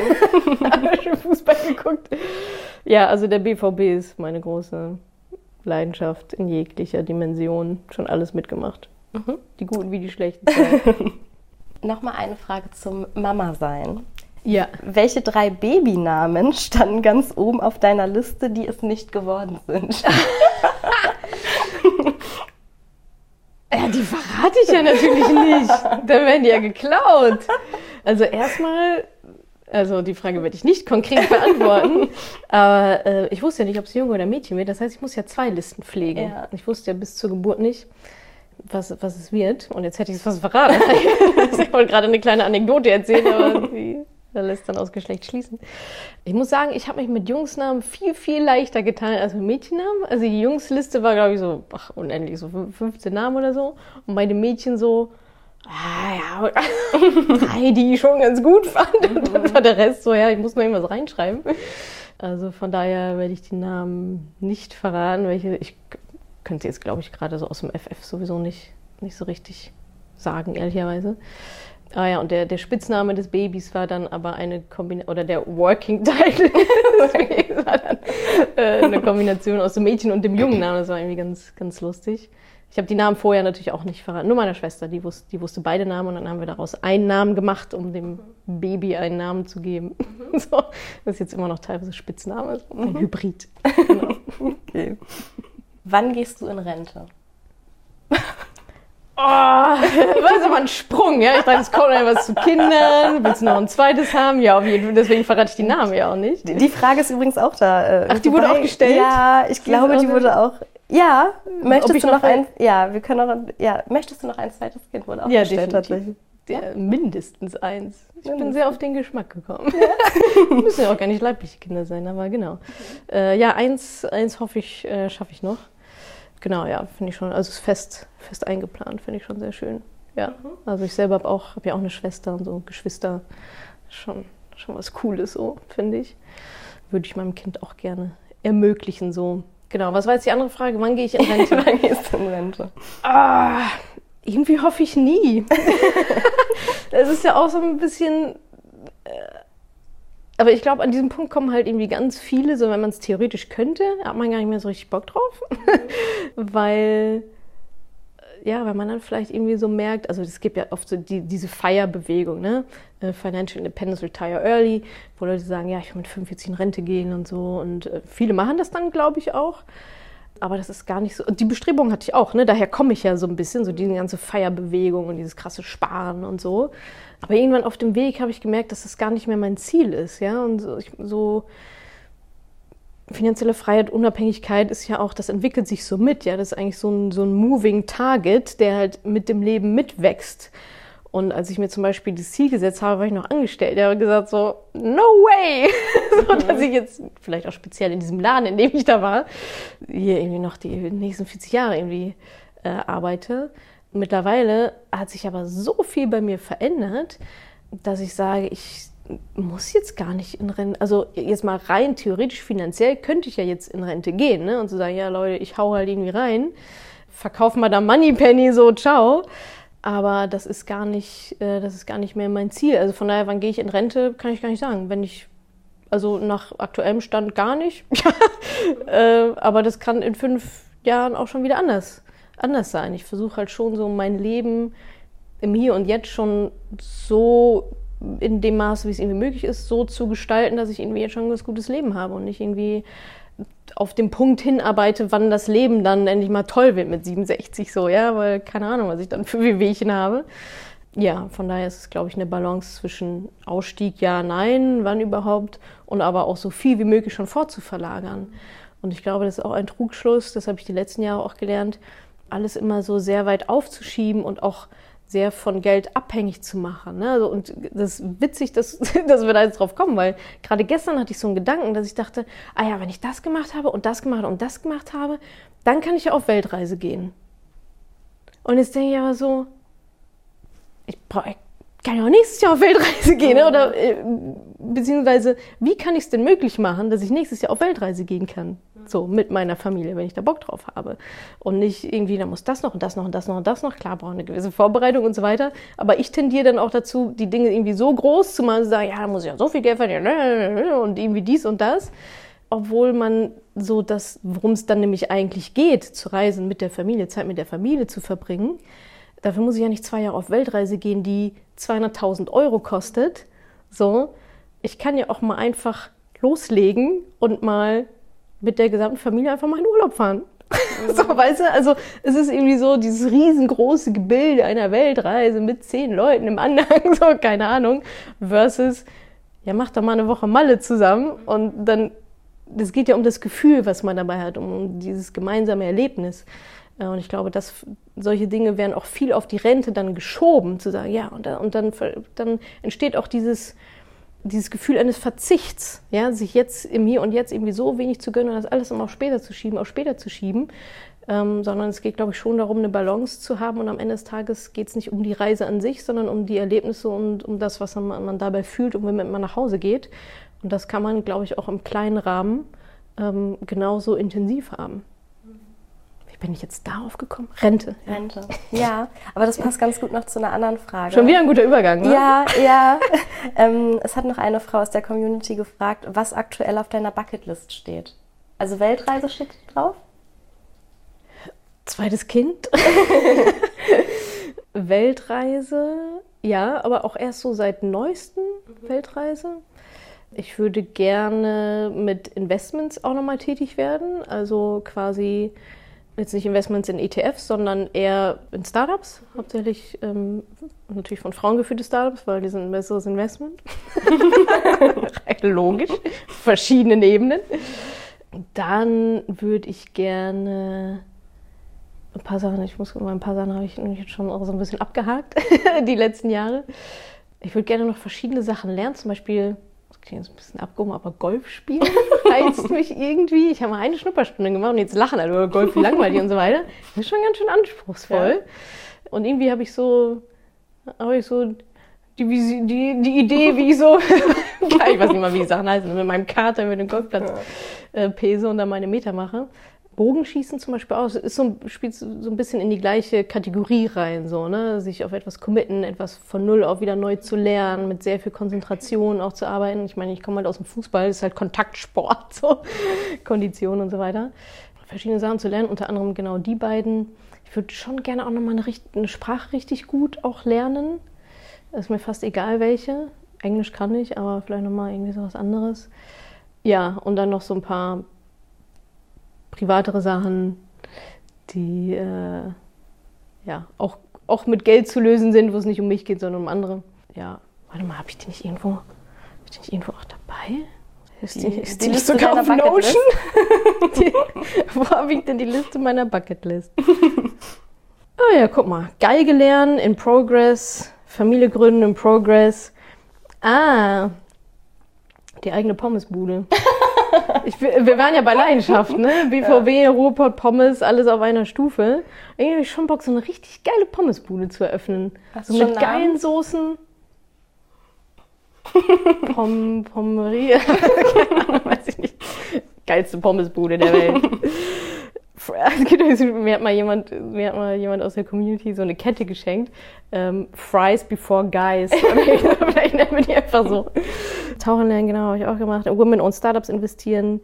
A: haben schön Fußball geguckt. Ja, also der BVB ist meine große Leidenschaft in jeglicher Dimension schon alles mitgemacht. Mhm. Die guten wie die schlechten.
B: Nochmal eine Frage zum Mama-Sein.
A: Ja.
B: Welche drei Babynamen standen ganz oben auf deiner Liste, die es nicht geworden sind?
A: ja, die verrate ich ja natürlich nicht. Dann werden die ja geklaut. Also erstmal also die Frage werde ich nicht konkret beantworten. aber äh, ich wusste ja nicht, ob es Junge oder Mädchen wird. Das heißt, ich muss ja zwei Listen pflegen. Ja. Ich wusste ja bis zur Geburt nicht, was, was es wird. Und jetzt hätte ich es fast verraten. ich wollte gerade eine kleine Anekdote erzählen, aber die lässt dann aus Geschlecht schließen. Ich muss sagen, ich habe mich mit Jungsnamen viel, viel leichter getan als mit Mädchennamen. Also die Jungsliste war, glaube ich, so ach, unendlich, so 15 Namen oder so. Und bei den Mädchen so ah, ja, drei, die ich schon ganz gut fand. Und dann war der Rest so, ja, ich muss noch irgendwas reinschreiben. Also von daher werde ich die Namen nicht verraten, welche ich könnte jetzt, glaube ich, gerade so aus dem FF sowieso nicht, nicht so richtig sagen, ehrlicherweise. Ah ja, und der, der Spitzname des Babys war dann aber eine Kombination, oder der Working Title war dann äh, eine Kombination aus dem Mädchen und dem jungen Namen. Das war irgendwie ganz, ganz lustig. Ich habe die Namen vorher natürlich auch nicht verraten. Nur meiner Schwester, die wusste, die wusste beide Namen und dann haben wir daraus einen Namen gemacht, um dem Baby einen Namen zu geben. Mhm. So, das ist jetzt immer noch teilweise Spitzname, ein mhm. Hybrid. Genau.
B: Okay. Wann gehst du in Rente?
A: Oh, das ist aber ein Sprung, ja. Ich dachte, es kommt etwas zu Kindern. Willst du noch ein zweites haben? Ja, auf jeden Fall. Deswegen verrate ich die Namen ja auch nicht.
B: Die Frage ist übrigens auch da.
A: Äh, Ach, die wurde auch gestellt?
B: Ja, ich glaube, die wurde auch ja, möchtest du noch, noch ein, ja, wir können noch, ja, möchtest du noch ein zweites Kind wurde auch
A: ja, gestellt tatsächlich. Der, mindestens eins. Ich mindestens. bin sehr auf den Geschmack gekommen. Ja. Müssen ja auch gar nicht leibliche Kinder sein, aber genau. Äh, ja, eins, eins hoffe ich, äh, schaffe ich noch. Genau, ja, finde ich schon. Also ist fest, fest eingeplant, finde ich schon sehr schön. Ja, mhm. also ich selber habe auch, habe ja auch eine Schwester und so Geschwister. Schon, schon was Cooles so, finde ich. Würde ich meinem Kind auch gerne ermöglichen so. Genau, was war jetzt die andere Frage? Wann gehe ich in Rente?
B: Wann gehst du in Rente?
A: Ah, irgendwie hoffe ich nie. das ist ja auch so ein bisschen. Äh, aber ich glaube, an diesem Punkt kommen halt irgendwie ganz viele, so wenn man es theoretisch könnte, hat man gar nicht mehr so richtig Bock drauf. Weil ja, weil man dann vielleicht irgendwie so merkt, also es gibt ja oft so die, diese Feierbewegung, ne? Äh, Financial Independence Retire Early, wo Leute sagen, ja, ich will mit 45 in Rente gehen und so. Und äh, viele machen das dann, glaube ich, auch. Aber das ist gar nicht so. Die Bestrebung hatte ich auch, ne? Daher komme ich ja so ein bisschen, so diese ganze Feierbewegung und dieses krasse Sparen und so. Aber irgendwann auf dem Weg habe ich gemerkt, dass das gar nicht mehr mein Ziel ist, ja. Und so, ich, so finanzielle Freiheit, Unabhängigkeit ist ja auch, das entwickelt sich so mit, ja. Das ist eigentlich so ein, so ein moving Target, der halt mit dem Leben mitwächst. Und als ich mir zum Beispiel das Ziel gesetzt habe, war ich noch angestellt. Der hat gesagt so, no way! so, dass mhm. ich jetzt, vielleicht auch speziell in diesem Laden, in dem ich da war, hier irgendwie noch die nächsten 40 Jahre irgendwie äh, arbeite. Mittlerweile hat sich aber so viel bei mir verändert, dass ich sage, ich muss jetzt gar nicht in Rente, also jetzt mal rein theoretisch finanziell könnte ich ja jetzt in Rente gehen ne? und so sagen, ja Leute, ich hau halt irgendwie rein, verkauf mal da Moneypenny, so ciao. Aber das ist gar nicht, äh, das ist gar nicht mehr mein Ziel. Also von daher, wann gehe ich in Rente, kann ich gar nicht sagen. Wenn ich, also nach aktuellem Stand gar nicht. äh, aber das kann in fünf Jahren auch schon wieder anders, anders sein. Ich versuche halt schon so mein Leben im Hier und Jetzt schon so in dem Maße, wie es irgendwie möglich ist, so zu gestalten, dass ich irgendwie jetzt schon ein ganz gutes Leben habe und nicht irgendwie auf den Punkt hinarbeite, wann das Leben dann endlich mal toll wird mit 67 so, ja, weil keine Ahnung, was ich dann für Wehwehchen habe. Ja, von daher ist es, glaube ich, eine Balance zwischen Ausstieg, ja, nein, wann überhaupt, und aber auch so viel wie möglich schon vorzuverlagern. Und ich glaube, das ist auch ein Trugschluss, das habe ich die letzten Jahre auch gelernt, alles immer so sehr weit aufzuschieben und auch sehr von Geld abhängig zu machen. Ne? Also, und das ist witzig, dass, dass wir da jetzt drauf kommen, weil gerade gestern hatte ich so einen Gedanken, dass ich dachte, ah ja, wenn ich das gemacht habe und das gemacht und das gemacht habe, dann kann ich ja auf Weltreise gehen. Und jetzt denke ich aber so, ich brauche kann ja auch nächstes Jahr auf Weltreise gehen, ne? oder äh, beziehungsweise wie kann ich es denn möglich machen, dass ich nächstes Jahr auf Weltreise gehen kann? So mit meiner Familie, wenn ich da Bock drauf habe. Und nicht irgendwie, da muss das noch und das noch und das noch und das noch. Klar, brauche eine gewisse Vorbereitung und so weiter. Aber ich tendiere dann auch dazu, die Dinge irgendwie so groß zu machen, zu sagen, ja, da muss ich ja so viel Geld verdienen und irgendwie dies und das. Obwohl man so das, worum es dann nämlich eigentlich geht, zu reisen mit der Familie, Zeit mit der Familie zu verbringen, dafür muss ich ja nicht zwei Jahre auf Weltreise gehen, die 200.000 Euro kostet. So, ich kann ja auch mal einfach loslegen und mal mit der gesamten Familie einfach mal in Urlaub fahren. Mhm. so, weißt du, also es ist irgendwie so dieses riesengroße Gebilde einer Weltreise mit zehn Leuten im Anhang, so, keine Ahnung, versus, ja, mach doch mal eine Woche Malle zusammen und dann, das geht ja um das Gefühl, was man dabei hat, um dieses gemeinsame Erlebnis. Äh, und ich glaube, dass solche Dinge werden auch viel auf die Rente dann geschoben, zu sagen, ja, und, und dann, dann entsteht auch dieses, dieses Gefühl eines Verzichts, ja, sich jetzt im Hier und Jetzt irgendwie so wenig zu gönnen und das alles immer auf später zu schieben, auf später zu schieben, ähm, sondern es geht, glaube ich, schon darum, eine Balance zu haben und am Ende des Tages geht es nicht um die Reise an sich, sondern um die Erlebnisse und um das, was man, man dabei fühlt und wenn man nach Hause geht. Und das kann man, glaube ich, auch im kleinen Rahmen ähm, genauso intensiv haben bin ich jetzt darauf gekommen? Rente.
B: Ja. Rente. Ja, aber das passt ganz gut noch zu einer anderen Frage.
A: Schon wieder ein guter Übergang, ne?
B: Ja, ja. ähm, es hat noch eine Frau aus der Community gefragt, was aktuell auf deiner Bucketlist steht. Also Weltreise steht drauf?
A: Zweites Kind. Weltreise, ja, aber auch erst so seit neuesten mhm. Weltreise. Ich würde gerne mit Investments auch nochmal tätig werden. Also quasi jetzt nicht Investments in ETFs, sondern eher in Startups, hauptsächlich ähm, natürlich von Frauen geführte Startups, weil die sind ein besseres Investment. Logisch, verschiedene Ebenen. Dann würde ich gerne ein paar Sachen, ich muss mal ein paar Sachen habe ich jetzt schon so ein bisschen abgehakt, die letzten Jahre. Ich würde gerne noch verschiedene Sachen lernen, zum Beispiel klingt jetzt ein bisschen abgehoben, aber Golf spielen reizt mich irgendwie. Ich habe mal eine Schnupperstunde gemacht und jetzt lachen alle über Golf, wie langweilig und so weiter. Das ist schon ganz schön anspruchsvoll. Ja. Und irgendwie habe ich so, habe ich so die, die, die Idee, wie ich so, ich weiß nicht mal, wie die Sachen heißen, mit meinem Kater über den Golfplatz äh, pese und dann meine Meter mache. Bogenschießen zum Beispiel auch, ist so, spielt so ein bisschen in die gleiche Kategorie rein, so, ne? Sich auf etwas committen, etwas von null auf wieder neu zu lernen, mit sehr viel Konzentration auch zu arbeiten. Ich meine, ich komme halt aus dem Fußball, das ist halt Kontaktsport, so, Kondition und so weiter. Verschiedene Sachen zu lernen, unter anderem genau die beiden. Ich würde schon gerne auch nochmal eine, eine Sprache richtig gut auch lernen. Ist mir fast egal welche. Englisch kann ich, aber vielleicht nochmal irgendwie so was anderes. Ja, und dann noch so ein paar privatere Sachen, die äh, ja auch, auch mit Geld zu lösen sind, wo es nicht um mich geht, sondern um andere. Ja, warte mal, habe ich die nicht irgendwo, hab ich die nicht irgendwo auch dabei? Ist die,
B: Die-
A: ist
B: die
A: die, nicht
B: Liste
A: sogar auf Notion? Die, wo habe ich denn die Liste meiner Bucketlist? Ah ja, guck mal. Geige lernen in Progress, Familie gründen in Progress. Ah, die eigene Pommesbude. Ich, wir waren ja bei Leidenschaft, ne? BVB, Ruhrpott, Pommes, alles auf einer Stufe. Irgendwie habe ich schon Bock, so eine richtig geile Pommesbude zu eröffnen.
B: Hast
A: so mit
B: Namen?
A: geilen Soßen. Pom, Pommerie. Keine Ahnung, weiß ich nicht. Geilste Pommesbude der Welt. Es gibt ja so- Mir hat, mal jemand, mir hat mal jemand aus der Community so eine Kette geschenkt. Ähm, Fries before Guys. Vielleicht nennen wir die einfach so. Tauchen lernen, genau, habe ich auch gemacht. Women on Startups investieren.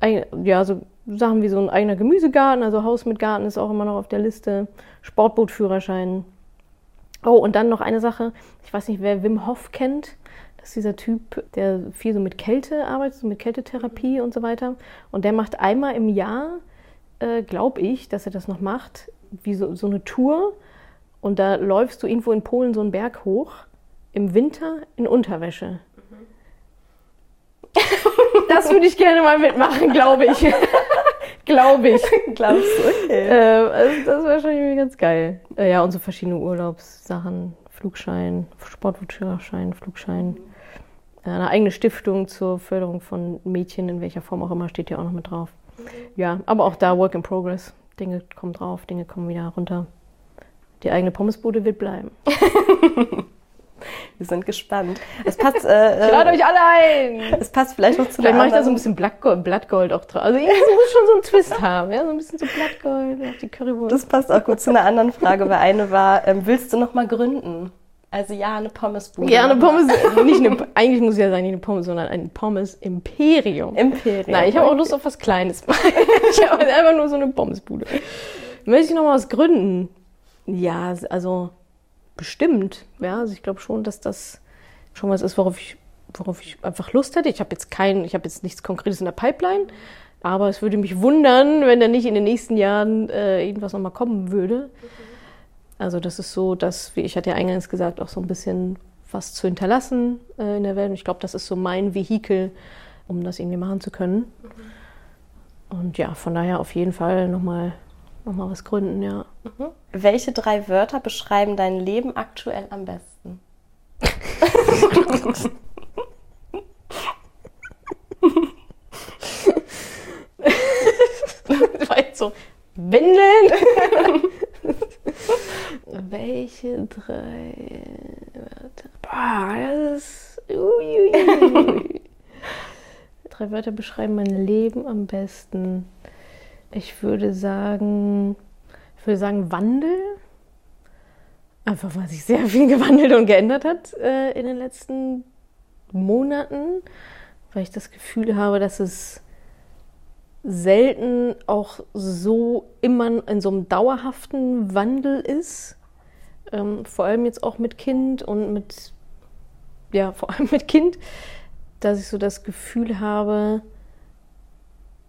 A: Ein, ja, so Sachen wie so ein eigener Gemüsegarten, also Haus mit Garten ist auch immer noch auf der Liste. Sportbootführerschein. Oh, und dann noch eine Sache. Ich weiß nicht, wer Wim Hof kennt. Das ist dieser Typ, der viel so mit Kälte arbeitet, so mit Kältetherapie und so weiter. Und der macht einmal im Jahr, äh, glaube ich, dass er das noch macht, wie so, so eine Tour. Und da läufst du irgendwo in Polen so einen Berg hoch, im Winter in Unterwäsche. Das würde ich gerne mal mitmachen, glaube ich. glaube ich.
B: Glaubst du? Okay.
A: Äh, also das wäre schon irgendwie ganz geil. Äh, ja, und so verschiedene Urlaubssachen. Flugschein, Sportführerschein, Flugschein. Äh, eine eigene Stiftung zur Förderung von Mädchen, in welcher Form auch immer, steht ja auch noch mit drauf. Ja, aber auch da Work in Progress. Dinge kommen drauf, Dinge kommen wieder runter. Die eigene Pommesbude wird bleiben.
B: Wir sind gespannt. Es passt, äh,
A: Lade
B: äh,
A: euch alle ein!
B: es passt vielleicht noch zu
A: Vielleicht mache ich da so ein bisschen Blattgold, Blattgold auch drauf. Also irgendwie muss schon so einen Twist haben, ja? So ein bisschen so Blattgold auf die Currywurst.
B: Das passt auch gut zu einer anderen Frage, weil eine war, ähm, willst du noch mal gründen? Also ja, eine Pommesbude.
A: Ja, eine Pommes, nicht eine, eigentlich muss ich ja sagen, nicht eine Pommes, sondern ein Pommes-Imperium.
B: Imperium.
A: Nein, ich habe auch Lust auf was Kleines. ich habe einfach nur so eine Pommesbude. Möchte ich noch mal was gründen? Ja, also bestimmt. Ja, also ich glaube schon, dass das schon was ist, worauf ich, worauf ich einfach Lust hätte. Ich habe jetzt kein, ich habe jetzt nichts Konkretes in der Pipeline, aber es würde mich wundern, wenn da nicht in den nächsten Jahren äh, irgendwas noch mal kommen würde. Also das ist so, dass, wie ich hatte ja eingangs gesagt, auch so ein bisschen was zu hinterlassen äh, in der Welt. Und ich glaube, das ist so mein Vehikel, um das irgendwie machen zu können. Und ja, von daher auf jeden Fall nochmal noch mal was gründen, ja.
B: Welche drei Wörter beschreiben dein Leben aktuell am besten?
A: Jetzt so, Windeln. Welche drei Wörter? Boah, das ist... Uiuiui. drei Wörter beschreiben mein Leben am besten. Ich würde sagen, ich würde sagen Wandel. Einfach weil sich sehr viel gewandelt und geändert hat äh, in den letzten Monaten, weil ich das Gefühl habe, dass es selten auch so immer in so einem dauerhaften Wandel ist. Ähm, vor allem jetzt auch mit Kind und mit, ja, vor allem mit Kind, dass ich so das Gefühl habe,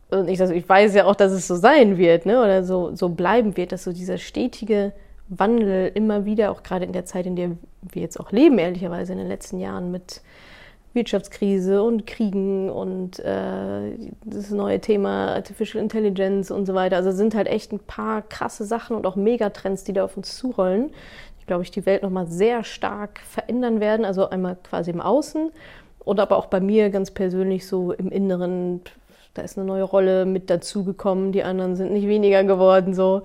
A: und ich, also ich weiß ja auch, dass es so sein wird, ne, oder so, so bleiben wird, dass so dieser stetige Wandel immer wieder, auch gerade in der Zeit, in der wir jetzt auch leben, ehrlicherweise in den letzten Jahren mit Wirtschaftskrise und Kriegen und äh, das neue Thema Artificial Intelligence und so weiter. Also sind halt echt ein paar krasse Sachen und auch Megatrends, die da auf uns zurollen. Ich glaube, ich die Welt nochmal sehr stark verändern werden. Also einmal quasi im Außen und aber auch bei mir ganz persönlich so im Inneren. Da ist eine neue Rolle mit dazugekommen, die anderen sind nicht weniger geworden. So.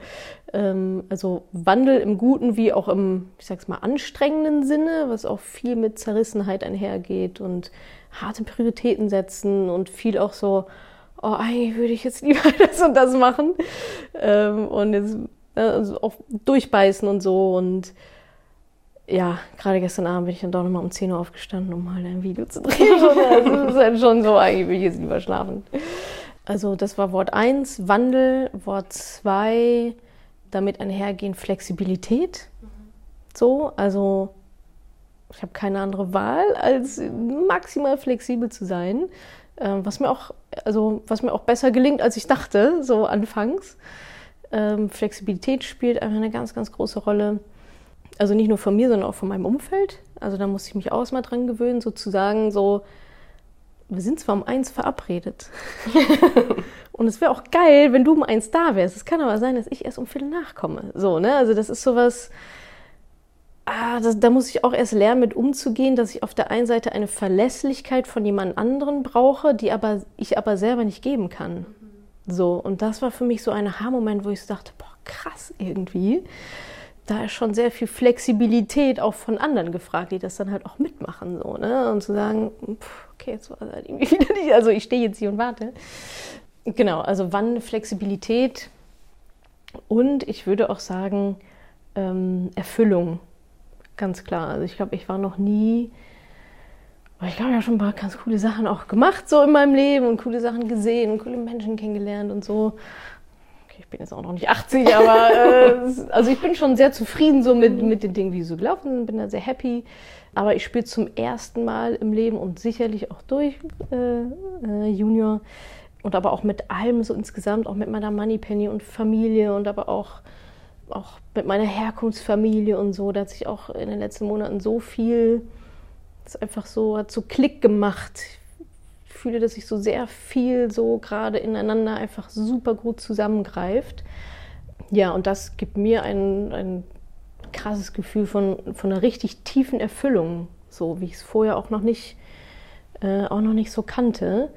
A: Ähm, also Wandel im guten wie auch im, ich sag's mal, anstrengenden Sinne, was auch viel mit Zerrissenheit einhergeht und harte Prioritäten setzen und viel auch so, oh, eigentlich würde ich jetzt lieber das und das machen. Ähm, und jetzt also auch durchbeißen und so. Und ja, gerade gestern Abend bin ich dann doch nochmal um 10 Uhr aufgestanden, um mal ein Video zu drehen. Es ist halt schon so, eigentlich will ich jetzt lieber schlafen. Also das war Wort 1, Wandel. Wort 2, damit einhergehend Flexibilität. So, also ich habe keine andere Wahl, als maximal flexibel zu sein. ähm, was mir auch, also was mir auch besser gelingt, als ich dachte, so anfangs. Ähm, Flexibilität spielt einfach eine ganz, ganz große Rolle. Also nicht nur von mir, sondern auch von meinem Umfeld. Also da muss ich mich auch erstmal dran gewöhnen, sozusagen so, wir sind zwar um eins verabredet. und es wäre auch geil, wenn du um eins da wärst. Es kann aber sein, dass ich erst um Viertel nachkomme. So, ne? Also das ist sowas, ah, das, da muss ich auch erst lernen, mit umzugehen, dass ich auf der einen Seite eine Verlässlichkeit von jemand anderen brauche, die aber ich aber selber nicht geben kann. So, und das war für mich so ein Aha-Moment, wo ich so dachte, boah, krass irgendwie. Da ist schon sehr viel Flexibilität auch von anderen gefragt, die das dann halt auch mitmachen, so, ne? Und zu sagen, pff, okay, jetzt war das halt irgendwie wieder nicht, also ich stehe jetzt hier und warte. Genau, also wann Flexibilität und ich würde auch sagen, ähm, Erfüllung ganz klar. Also ich glaube, ich war noch nie, ich glaube, habe schon ein paar ganz coole Sachen auch gemacht so in meinem Leben und coole Sachen gesehen und coole Menschen kennengelernt und so. Bin jetzt auch noch nicht 80, aber äh, also ich bin schon sehr zufrieden so mit, mit den Dingen, wie sie so gelaufen sind, bin da sehr happy. Aber ich spiele zum ersten Mal im Leben und sicherlich auch durch äh, äh, Junior und aber auch mit allem so insgesamt, auch mit meiner Moneypenny und Familie und aber auch auch mit meiner Herkunftsfamilie und so, da hat sich auch in den letzten Monaten so viel, das einfach so, hat so Klick gemacht. Ich fühle, dass sich so sehr viel so gerade ineinander einfach super gut zusammengreift. Ja, und das gibt mir ein, ein krasses Gefühl von, von einer richtig tiefen Erfüllung, so wie ich es vorher auch noch nicht, äh, auch noch nicht so kannte.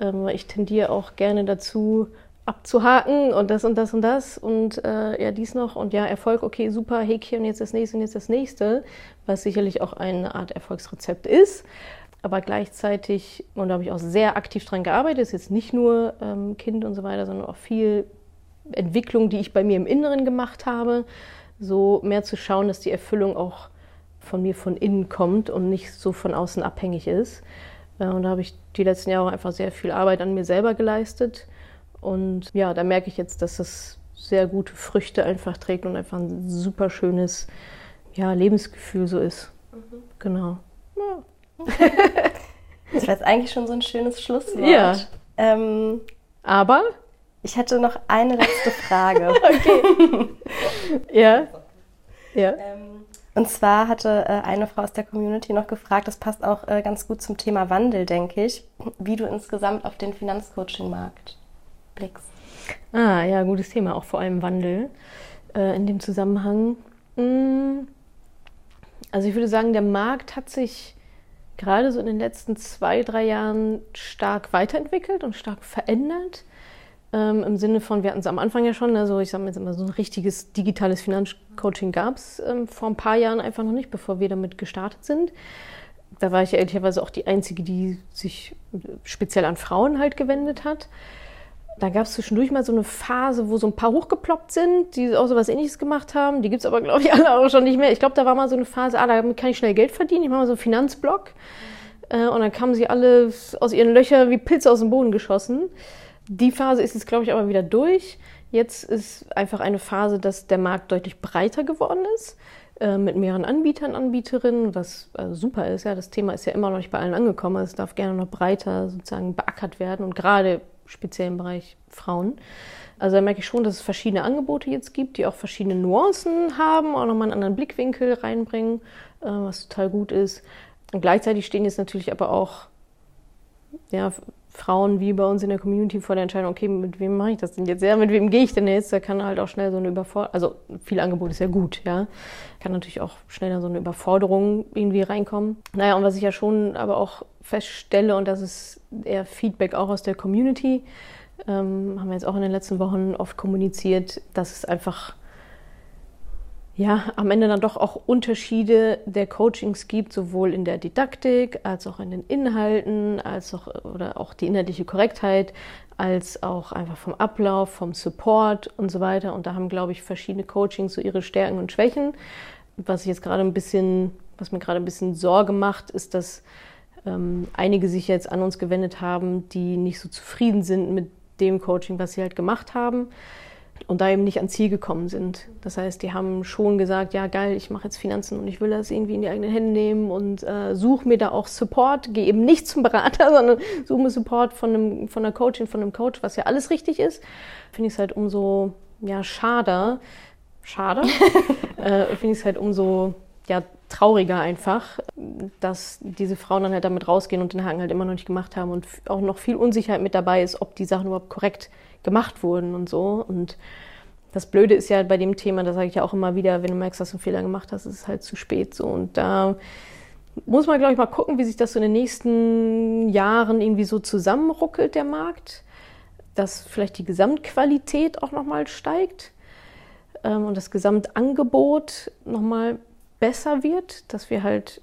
A: Ähm, ich tendiere auch gerne dazu, abzuhaken und das und das und das und äh, ja, dies noch und ja, Erfolg, okay, super, Häkchen, jetzt das nächste und jetzt das nächste, was sicherlich auch eine Art Erfolgsrezept ist. Aber gleichzeitig, und da habe ich auch sehr aktiv dran gearbeitet, ist jetzt nicht nur ähm, Kind und so weiter, sondern auch viel Entwicklung, die ich bei mir im Inneren gemacht habe, so mehr zu schauen, dass die Erfüllung auch von mir von innen kommt und nicht so von außen abhängig ist. Äh, und da habe ich die letzten Jahre einfach sehr viel Arbeit an mir selber geleistet und ja, da merke ich jetzt, dass das sehr gute Früchte einfach trägt und einfach ein super schönes ja, Lebensgefühl so ist. Mhm. Genau. Ja.
B: das war jetzt eigentlich schon so ein schönes Schlusswort.
A: Ja. Ähm, Aber?
B: Ich hätte noch eine letzte Frage.
A: okay. ja. Ja.
B: Ähm, und zwar hatte äh, eine Frau aus der Community noch gefragt, das passt auch äh, ganz gut zum Thema Wandel, denke ich, wie du insgesamt auf den Finanzcoaching-Markt blickst.
A: Ah, ja, gutes Thema, auch vor allem Wandel äh, in dem Zusammenhang. Mm. Also ich würde sagen, der Markt hat sich gerade so in den letzten zwei, drei Jahren stark weiterentwickelt und stark verändert. Ähm, Im Sinne von, wir hatten es am Anfang ja schon, also ich sage jetzt immer, so ein richtiges digitales Finanzcoaching gab es ähm, vor ein paar Jahren einfach noch nicht, bevor wir damit gestartet sind. Da war ich ja ehrlicherweise auch die Einzige, die sich speziell an Frauen halt gewendet hat. Da gab es zwischendurch mal so eine Phase, wo so ein paar hochgeploppt sind, die auch so was ähnliches gemacht haben. Die gibt es aber, glaube ich, alle auch schon nicht mehr. Ich glaube, da war mal so eine Phase, ah, damit kann ich schnell Geld verdienen. Ich mache mal so einen Finanzblock. Äh, und dann kamen sie alle aus ihren Löchern wie Pilze aus dem Boden geschossen. Die Phase ist jetzt, glaube ich, aber wieder durch. Jetzt ist einfach eine Phase, dass der Markt deutlich breiter geworden ist äh, mit mehreren Anbietern, Anbieterinnen, was also super ist. Ja, das Thema ist ja immer noch nicht bei allen angekommen. Es darf gerne noch breiter sozusagen beackert werden und gerade speziell im Bereich Frauen. Also da merke ich schon, dass es verschiedene Angebote jetzt gibt, die auch verschiedene Nuancen haben, auch nochmal einen anderen Blickwinkel reinbringen, äh, was total gut ist. Und gleichzeitig stehen jetzt natürlich aber auch ja, Frauen wie bei uns in der Community vor der Entscheidung, okay, mit wem mache ich das denn jetzt? Ja, mit wem gehe ich denn jetzt? Da kann halt auch schnell so eine Überforderung, also viel Angebot ist ja gut, ja. Kann natürlich auch schneller so eine Überforderung irgendwie reinkommen. Naja, und was ich ja schon aber auch feststelle, und das ist eher Feedback auch aus der Community, ähm, haben wir jetzt auch in den letzten Wochen oft kommuniziert, dass es einfach ja, am Ende dann doch auch Unterschiede der Coachings gibt, sowohl in der Didaktik als auch in den Inhalten, als auch oder auch die inhaltliche Korrektheit, als auch einfach vom Ablauf, vom Support und so weiter. Und da haben, glaube ich, verschiedene Coachings so ihre Stärken und Schwächen. Was ich jetzt gerade ein bisschen, was mir gerade ein bisschen Sorge macht, ist, dass ähm, einige sich jetzt an uns gewendet haben, die nicht so zufrieden sind mit dem Coaching, was sie halt gemacht haben und da eben nicht ans Ziel gekommen sind. Das heißt, die haben schon gesagt, ja geil, ich mache jetzt Finanzen und ich will das irgendwie in die eigenen Hände nehmen und äh, suche mir da auch Support, gehe eben nicht zum Berater, sondern suche mir Support von, einem, von einer Coachin, von einem Coach, was ja alles richtig ist. Finde ich es halt umso ja, schade, schade, äh, finde ich es halt umso ja, trauriger einfach, dass diese Frauen dann halt damit rausgehen und den Haken halt immer noch nicht gemacht haben und auch noch viel Unsicherheit mit dabei ist, ob die Sachen überhaupt korrekt gemacht wurden und so. Und das Blöde ist ja bei dem Thema, da sage ich ja auch immer wieder, wenn du merkst, dass du einen Fehler gemacht hast, ist es halt zu spät so. Und da muss man, glaube ich, mal gucken, wie sich das so in den nächsten Jahren irgendwie so zusammenruckelt, der Markt. Dass vielleicht die Gesamtqualität auch nochmal steigt ähm, und das Gesamtangebot nochmal besser wird, dass wir halt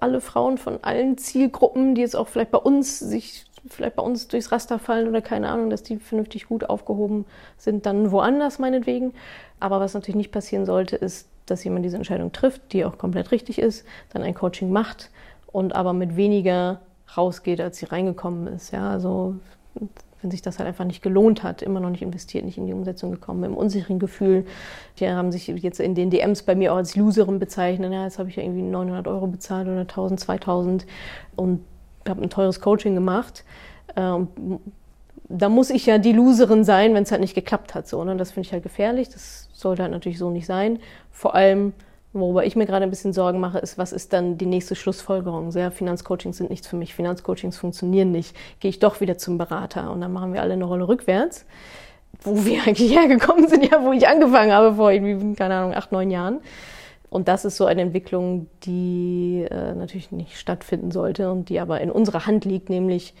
A: alle Frauen von allen Zielgruppen, die jetzt auch vielleicht bei uns sich vielleicht bei uns durchs Raster fallen oder keine Ahnung, dass die vernünftig gut aufgehoben sind, dann woanders meinetwegen. Aber was natürlich nicht passieren sollte, ist, dass jemand diese Entscheidung trifft, die auch komplett richtig ist, dann ein Coaching macht und aber mit weniger rausgeht, als sie reingekommen ist. Ja, also wenn sich das halt einfach nicht gelohnt hat, immer noch nicht investiert, nicht in die Umsetzung gekommen, im unsicheren Gefühl. Die haben sich jetzt in den DMs bei mir auch als Loserin bezeichnet. Ja, jetzt habe ich ja irgendwie 900 Euro bezahlt oder 1000, 2000 und habe ein teures Coaching gemacht. Ähm, da muss ich ja die Loserin sein, wenn es halt nicht geklappt hat. So, ne? Das finde ich halt gefährlich. Das sollte halt natürlich so nicht sein. Vor allem, worüber ich mir gerade ein bisschen Sorgen mache, ist, was ist dann die nächste Schlussfolgerung? Sehr Finanzcoachings sind nichts für mich. Finanzcoachings funktionieren nicht. Gehe ich doch wieder zum Berater und dann machen wir alle eine Rolle rückwärts, wo wir eigentlich hergekommen sind, ja, wo ich angefangen habe vor irgendwie, keine Ahnung, acht, neun Jahren. Und das ist so eine Entwicklung, die äh, natürlich nicht stattfinden sollte und die aber in unserer Hand liegt, nämlich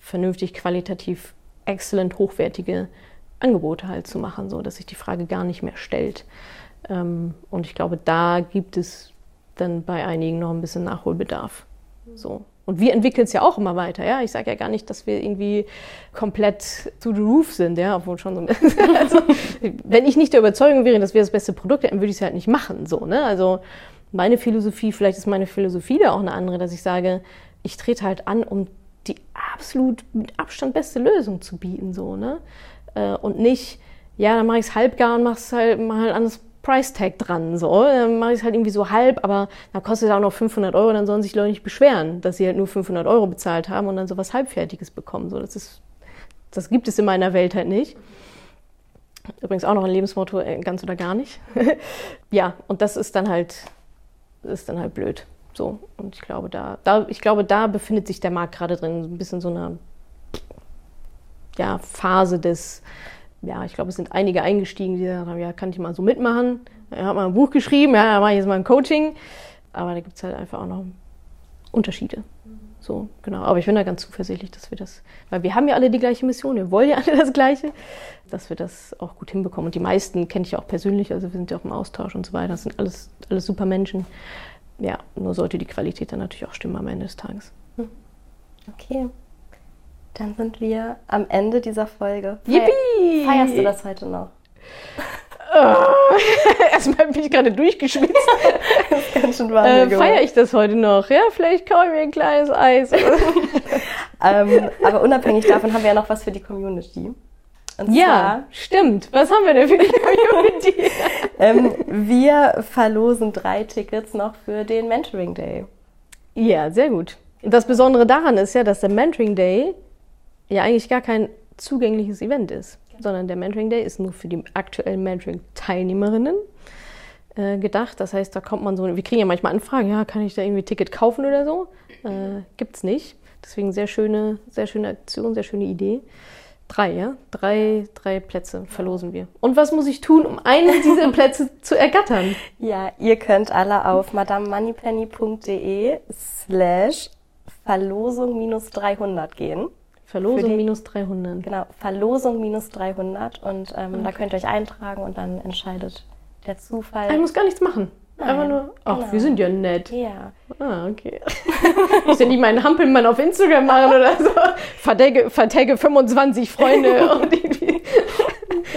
A: vernünftig qualitativ exzellent hochwertige Angebote halt zu machen, so dass sich die Frage gar nicht mehr stellt. Ähm, und ich glaube, da gibt es dann bei einigen noch ein bisschen Nachholbedarf. So. Und wir entwickeln es ja auch immer weiter, ja. Ich sage ja gar nicht, dass wir irgendwie komplett to the roof sind, ja, obwohl schon so. also, wenn ich nicht der Überzeugung wäre, dass wir das beste Produkt hätten, würde ich es halt nicht machen, so, ne. Also meine Philosophie, vielleicht ist meine Philosophie da auch eine andere, dass ich sage, ich trete halt an, um die absolut mit Abstand beste Lösung zu bieten, so, ne. Äh, und nicht, ja, dann mache ich es halbgar und mache es halt mal anders Price Tag dran. So. Dann mache ich es halt irgendwie so halb, aber dann kostet es auch noch 500 Euro, dann sollen sich Leute nicht beschweren, dass sie halt nur 500 Euro bezahlt haben und dann sowas Halbfertiges bekommen. So, das, ist, das gibt es in meiner Welt halt nicht. Übrigens auch noch ein Lebensmotto, äh, ganz oder gar nicht. ja, und das ist dann halt, ist dann halt blöd. So, und ich glaube, da, da, ich glaube, da befindet sich der Markt gerade drin, ein bisschen so eine ja, Phase des, ja, ich glaube, es sind einige eingestiegen, die haben, ja, kann ich mal so mitmachen. Er hat mal ein Buch geschrieben, ja, da mache ich jetzt mal ein Coaching. Aber da gibt es halt einfach auch noch Unterschiede. So, genau. Aber ich bin da ganz zuversichtlich, dass wir das, weil wir haben ja alle die gleiche Mission, wir wollen ja alle das Gleiche, dass wir das auch gut hinbekommen. Und die meisten kenne ich ja auch persönlich, also wir sind ja auch im Austausch und so weiter. Das sind alles, alles super Menschen. Ja, nur sollte die Qualität dann natürlich auch stimmen am Ende des Tages. Hm.
B: Okay. Dann sind wir am Ende dieser Folge.
A: Yippie!
B: Feierst du das heute noch?
A: Oh, erstmal bin ich gerade durchgeschwitzt. ganz schön warm. Äh, Feiere ich das heute noch? Ja, vielleicht kaufe ich mir ein kleines Eis.
B: ähm, aber unabhängig davon haben wir ja noch was für die Community.
A: Und ja, stimmt. Was haben wir denn für die Community?
B: ähm, wir verlosen drei Tickets noch für den Mentoring Day.
A: Ja, sehr gut. Das Besondere daran ist ja, dass der Mentoring Day ja eigentlich gar kein zugängliches Event ist, sondern der Mentoring Day ist nur für die aktuellen Mentoring-Teilnehmerinnen äh, gedacht. Das heißt, da kommt man so, wir kriegen ja manchmal Anfragen, ja, kann ich da irgendwie ein Ticket kaufen oder so? Äh, gibt's nicht. Deswegen sehr schöne, sehr schöne Aktion, sehr schöne Idee. Drei, ja? Drei, drei Plätze verlosen wir. Und was muss ich tun, um einen dieser Plätze zu ergattern?
B: Ja, ihr könnt alle auf madamemoneypenny.de slash Verlosung minus 300 gehen.
A: Verlosung die, minus 300.
B: Genau, Verlosung minus 300 und ähm, okay. da könnt ihr euch eintragen und dann entscheidet der Zufall.
A: Ich muss gar nichts machen. Nein, Einfach nur, ach, genau. wir sind ja nett.
B: Ja.
A: Ah, okay. ich muss ja nicht meinen Hampelmann auf Instagram machen oder so. Vertagge, vertagge 25 Freunde und irgendwie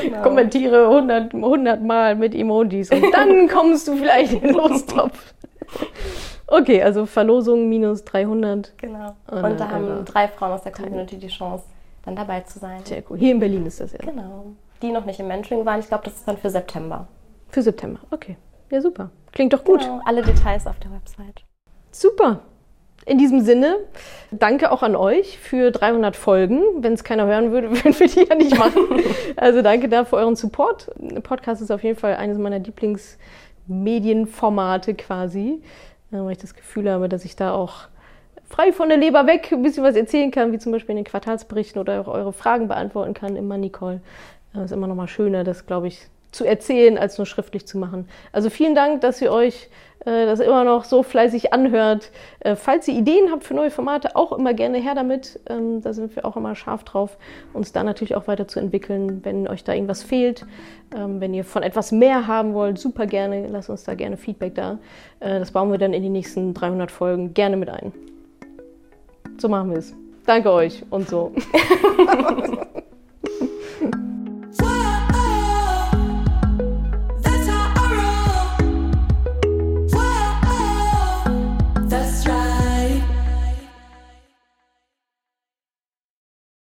A: genau. kommentiere 100, 100 Mal mit Emojis und dann kommst du vielleicht in den Lostopf. Okay, also Verlosung minus 300.
B: Genau. Und, und da haben drei Frauen aus der Community die Chance, dann dabei zu sein.
A: Sehr cool. Hier in Berlin ist das ja.
B: Genau. die noch nicht im Mentoring waren. Ich glaube, das ist dann für September.
A: Für September, okay. Ja, super. Klingt doch gut. Genau,
B: alle Details auf der Website.
A: Super. In diesem Sinne, danke auch an euch für 300 Folgen. Wenn es keiner hören würde, würden wir die ja nicht machen. Also danke da für euren Support. Podcast ist auf jeden Fall eines meiner Lieblingsmedienformate quasi, äh, weil ich das Gefühl habe, dass ich da auch frei von der Leber weg ein bisschen was erzählen kann, wie zum Beispiel in den Quartalsberichten oder auch eure Fragen beantworten kann im Money Call. Das ist immer noch mal schöner, das glaube ich zu erzählen, als nur schriftlich zu machen. Also vielen Dank, dass ihr euch das immer noch so fleißig anhört. Äh, falls ihr Ideen habt für neue Formate, auch immer gerne her damit. Ähm, da sind wir auch immer scharf drauf, uns da natürlich auch weiterzuentwickeln, wenn euch da irgendwas fehlt. Ähm, wenn ihr von etwas mehr haben wollt, super gerne, lasst uns da gerne Feedback da. Äh, das bauen wir dann in die nächsten 300 Folgen gerne mit ein. So machen wir es. Danke euch und so.